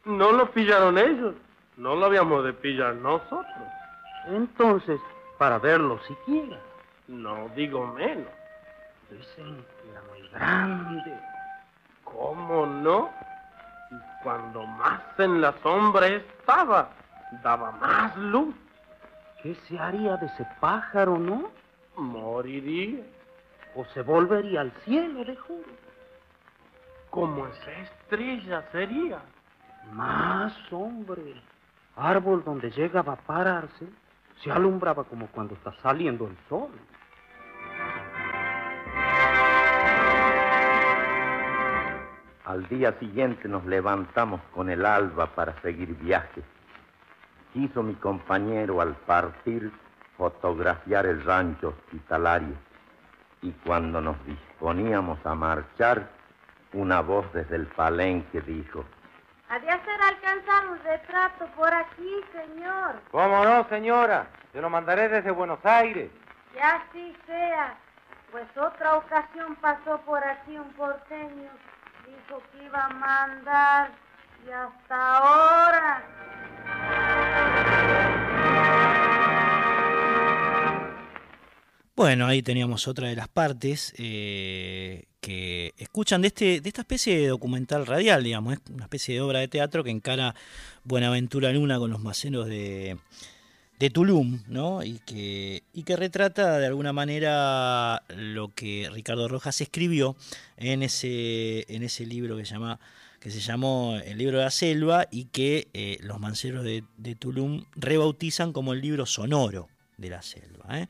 No lo pillaron ellos. No lo habíamos de pillar nosotros.
Entonces, para verlo siquiera.
No digo menos.
Dicen que era muy grande.
¿Cómo no? Y cuando más en la sombra estaba, daba más luz.
¿Qué se haría de ese pájaro, no?
Moriría.
O se volvería al cielo, de juro.
Como esa estrella sería.
Más, hombre. Árbol donde llegaba a pararse se alumbraba como cuando está saliendo el sol.
Al día siguiente nos levantamos con el alba para seguir viaje. Quiso mi compañero al partir fotografiar el rancho hospitalario y cuando nos disponíamos a marchar, una voz desde el palenque dijo,
Ha de hacer alcanzar un retrato por aquí, señor.
¿Cómo no, señora? Se lo mandaré desde Buenos Aires.
Que así sea. Pues otra ocasión pasó por aquí un porteño. Dijo que iba a mandar. Y hasta ahora.
Bueno, ahí teníamos otra de las partes eh, que escuchan de, este, de esta especie de documental radial, digamos, es una especie de obra de teatro que encara Buenaventura Luna con los maceros de, Tulum, ¿no? Y que, y que retrata de alguna manera lo que Ricardo Rojas escribió en ese, en ese libro que llama, que se llamó El libro de la selva y que eh, los manceros de, de, Tulum rebautizan como el libro sonoro de la selva. ¿eh?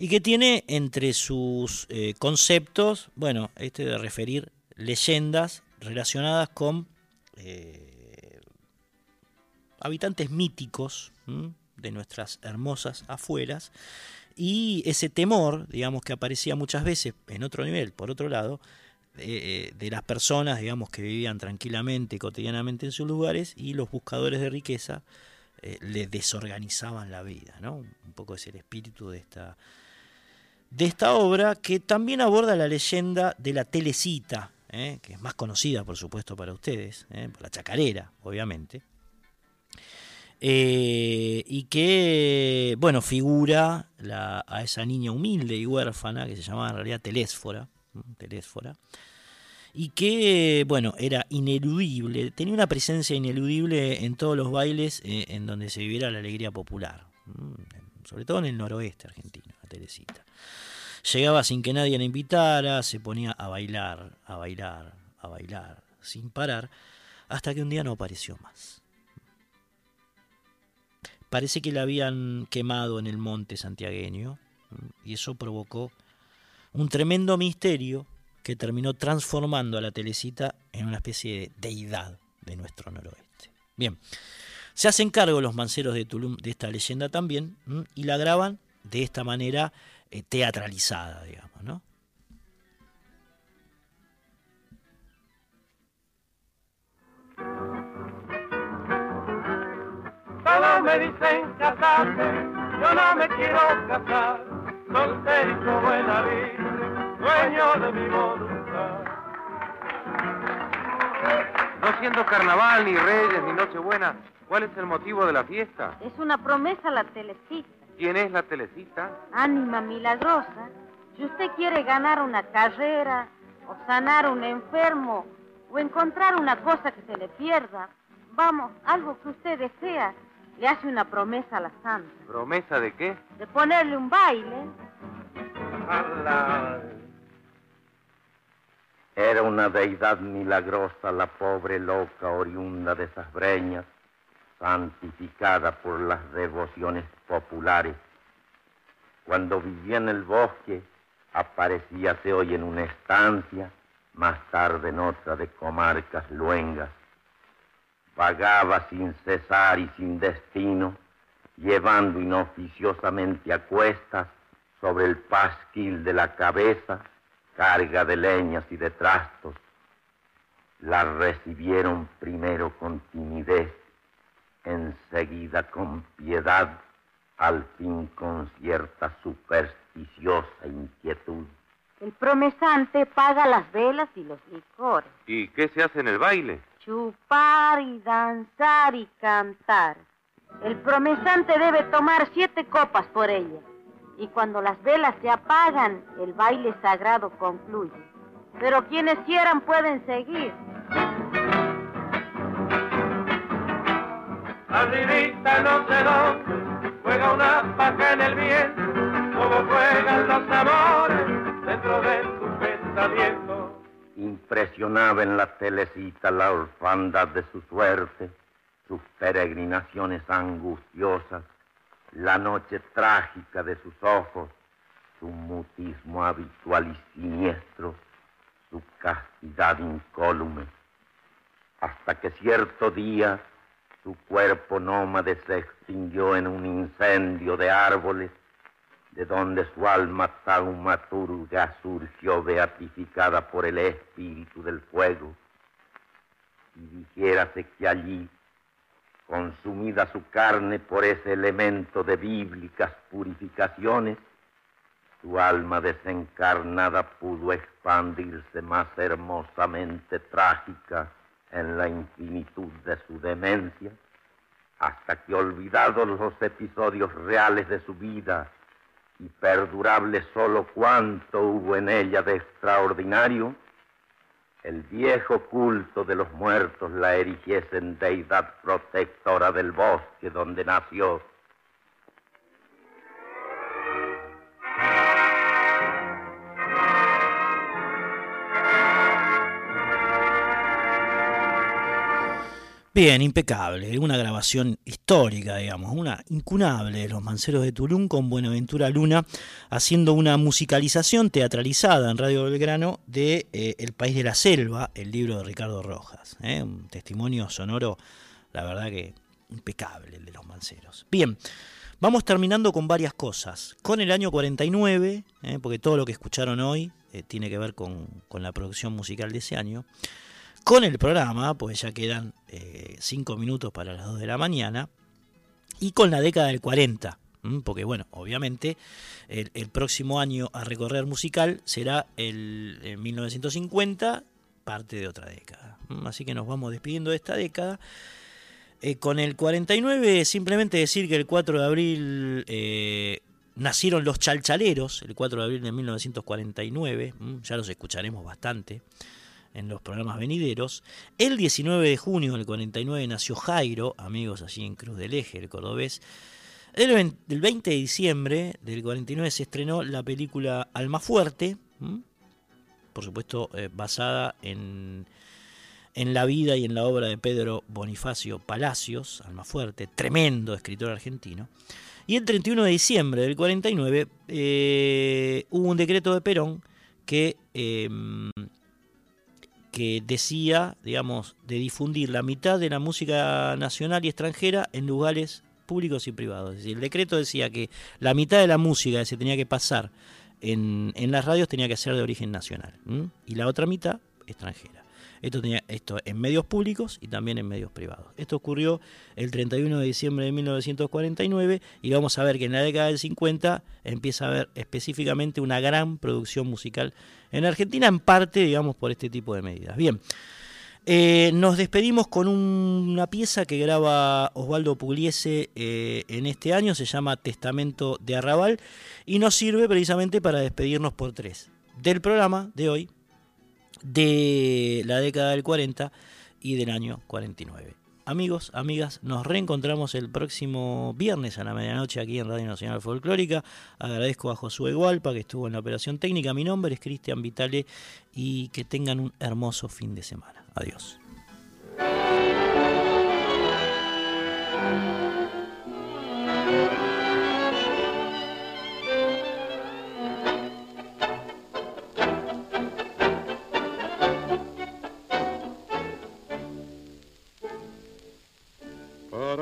Y que tiene entre sus eh, conceptos, bueno, este de referir leyendas relacionadas con eh, habitantes míticos de nuestras hermosas afueras y ese temor, digamos, que aparecía muchas veces en otro nivel, por otro lado, eh, de las personas, digamos, que vivían tranquilamente, cotidianamente en sus lugares y los buscadores de riqueza eh, le desorganizaban la vida, ¿no? Un poco es el espíritu de esta de esta obra que también aborda la leyenda de la telecita, ¿eh? que es más conocida por supuesto para ustedes, ¿eh? por la chacarera, obviamente, eh, y que, bueno, figura la, a esa niña humilde y huérfana que se llamaba en realidad Telésfora, Telésfora, y que, bueno, era ineludible, tenía una presencia ineludible en todos los bailes en donde se viviera la alegría popular, sobre todo en el noroeste argentino, la Telecita. Llegaba sin que nadie la invitara, se ponía a bailar, a bailar, a bailar, sin parar, hasta que un día no apareció más. Parece que la habían quemado en el monte santiagueño y eso provocó un tremendo misterio que terminó transformando a la Telecita en una especie de deidad de nuestro noroeste. Bien, se hacen cargo los manceros de Tulum de esta leyenda también y la graban de esta manera eh, teatralizada, digamos, ¿no?
Todos me dicen casarme, yo no me quiero casar, solterito buena vida, dueño de mi voluntad.
No siendo carnaval, ni reyes, ni nochebuena, ¿cuál es el motivo de la fiesta?
Es una promesa la telecita.
¿Quién es la telecita?
Ánima milagrosa. Si usted quiere ganar una carrera, o sanar un enfermo, o encontrar una cosa que se le pierda, vamos, algo que usted desea, le hace una promesa a la santa.
¿Promesa de qué?
De ponerle un baile.
¡Hala!
Era una deidad milagrosa la pobre loca oriunda de esas breñas, santificada por las devociones populares. Cuando vivía en el bosque, aparecíase hoy en una estancia, más tarde en otra de comarcas luengas. Vagaba sin cesar y sin destino, llevando inoficiosamente a cuestas sobre el pasquil de la cabeza carga de leñas y de trastos. La recibieron primero con timidez, enseguida con piedad, al fin con cierta supersticiosa inquietud.
El promesante paga las velas y los licores.
¿Y qué se hace en el baile?
Chupar y danzar y cantar. El promesante debe tomar siete copas por ella. Y cuando las velas se apagan, el baile sagrado concluye. Pero quienes quieran pueden seguir.
Arribita no sé dónde, juega una paja en el viento, como juegan los amores dentro de tu pensamiento.
Impresionaba en la telecita la orfandad de su suerte, sus peregrinaciones angustiosas, la noche trágica de sus ojos, su mutismo habitual y siniestro, su castidad incólume, hasta que cierto día su cuerpo nómade se extinguió en un incendio de árboles de donde su alma taumaturga surgió beatificada por el espíritu del fuego. Y dijérase que allí, consumida su carne por ese elemento de bíblicas purificaciones, su alma desencarnada pudo expandirse más hermosamente trágica en la infinitud de su demencia, hasta que olvidados los episodios reales de su vida y perdurable solo cuanto hubo en ella de extraordinario, el viejo culto de los muertos la erigiese en deidad protectora del bosque donde nació
Bien, impecable, una grabación histórica, digamos, una incunable de los Manceros de Tulum con Buenaventura Luna haciendo una musicalización teatralizada en Radio Belgrano de eh, El País de la Selva, el libro de Ricardo Rojas. ¿eh? Un testimonio sonoro, la verdad que impecable el de los Manceros. Bien, vamos terminando con varias cosas. Con el año 49, ¿eh? porque todo lo que escucharon hoy tiene que ver con, con la producción musical de ese año con el programa, pues ya quedan 5 eh, minutos para las 2 de la mañana, y con la década del 40, porque bueno, obviamente el, próximo año a recorrer musical será el, 1950, parte de otra década. Así que nos vamos despidiendo de esta década. Eh, con el 49, simplemente decir que el 4 de abril eh, nacieron los chalchaleros, el 4 de abril de 1949, ya los escucharemos bastante en los programas venideros. El 19 de junio del 49 nació Jairo, amigos allí en Cruz del Eje, el cordobés. El 20 de diciembre del 49 se estrenó la película Alma Fuerte, por supuesto eh, basada en, en la vida y en la obra de Pedro Bonifacio Palacios, Almafuerte, tremendo escritor argentino. Y el 31 de diciembre del 49 eh, hubo un decreto de Perón que em, que decía, digamos, de difundir la mitad de la música nacional y extranjera en lugares públicos y privados. Es decir, el decreto decía que la mitad de la música que se tenía que pasar en, las radios tenía que ser de origen nacional y la otra mitad extranjera. Esto, tenía, esto en medios públicos y también en medios privados. Esto ocurrió el 31 de diciembre de 1949 y vamos a ver que en la década del 50 empieza a haber específicamente una gran producción musical en Argentina, en parte, digamos, por este tipo de medidas. Bien. Eh, nos despedimos con una pieza que graba Osvaldo Pugliese eh, en este año, se llama Testamento de Arrabal, y nos sirve precisamente para despedirnos por tres del programa de hoy, de la década del 40 y del año 49. Amigos, amigas, nos reencontramos el próximo viernes a la medianoche aquí en Radio Nacional Folclórica. Agradezco a Josué Gualpa que estuvo en la operación técnica. Mi nombre es Cristian Vitale y que tengan un hermoso fin de semana. Adiós.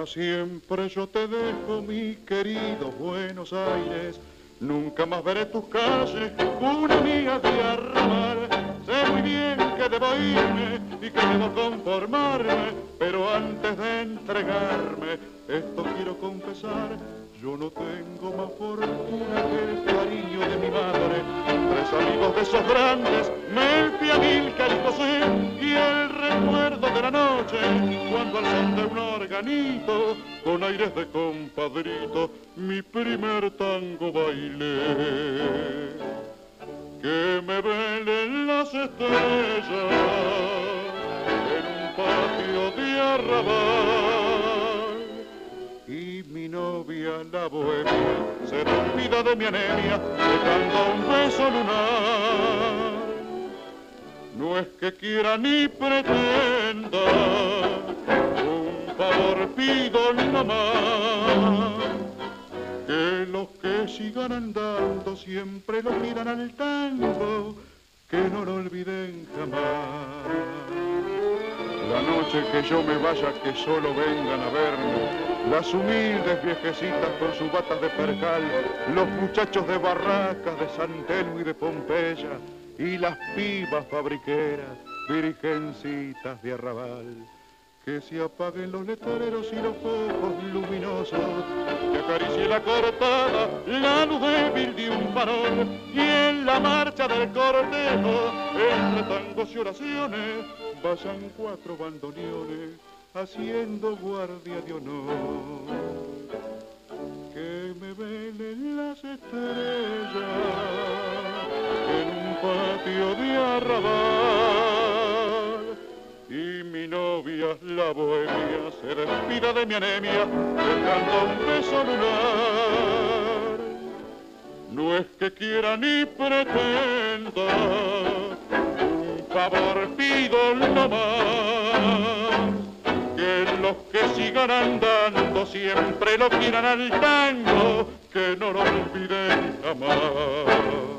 Siempre yo te dejo, mi querido Buenos Aires. Nunca más veré tus calles, una mía de arrabal. Sé muy bien que debo irme y que debo conformarme, pero antes de entregarme, esto quiero confesar yo no tengo más fortuna que el cariño de mi madre, tres amigos de esos grandes, Melfia, Milka y José, y el recuerdo de la noche, cuando al son de un organito, con aires de compadrito, mi primer tango bailé. Que me velen las estrellas en un patio de arrabal novia la bohemia se olvida de mi anemia dejando un beso lunar. No es que quiera ni pretenda, un favor pido nomás. Que los que sigan andando siempre lo miran al tango, que no lo olviden jamás. La noche que yo me vaya, que solo vengan a verme. Las humildes viejecitas con sus batas de percal, los muchachos de barracas de San Telmo y de Pompeya, y las pibas fabriqueras, virgencitas de arrabal que se apaguen los letreros y los focos luminosos, que acaricie la cortada la luz débil de un farol y en la marcha del cortejo, entre tangos y oraciones, vayan cuatro bandoneones haciendo guardia de honor. Que me velen las estrellas en un patio de arrabal y mi novia, la bohemia, se despida de mi anemia, dejando un beso lunar. No es que quiera ni pretenda, favor pido no más, que los que sigan andando siempre lo quieran al tango, que no lo olviden jamás.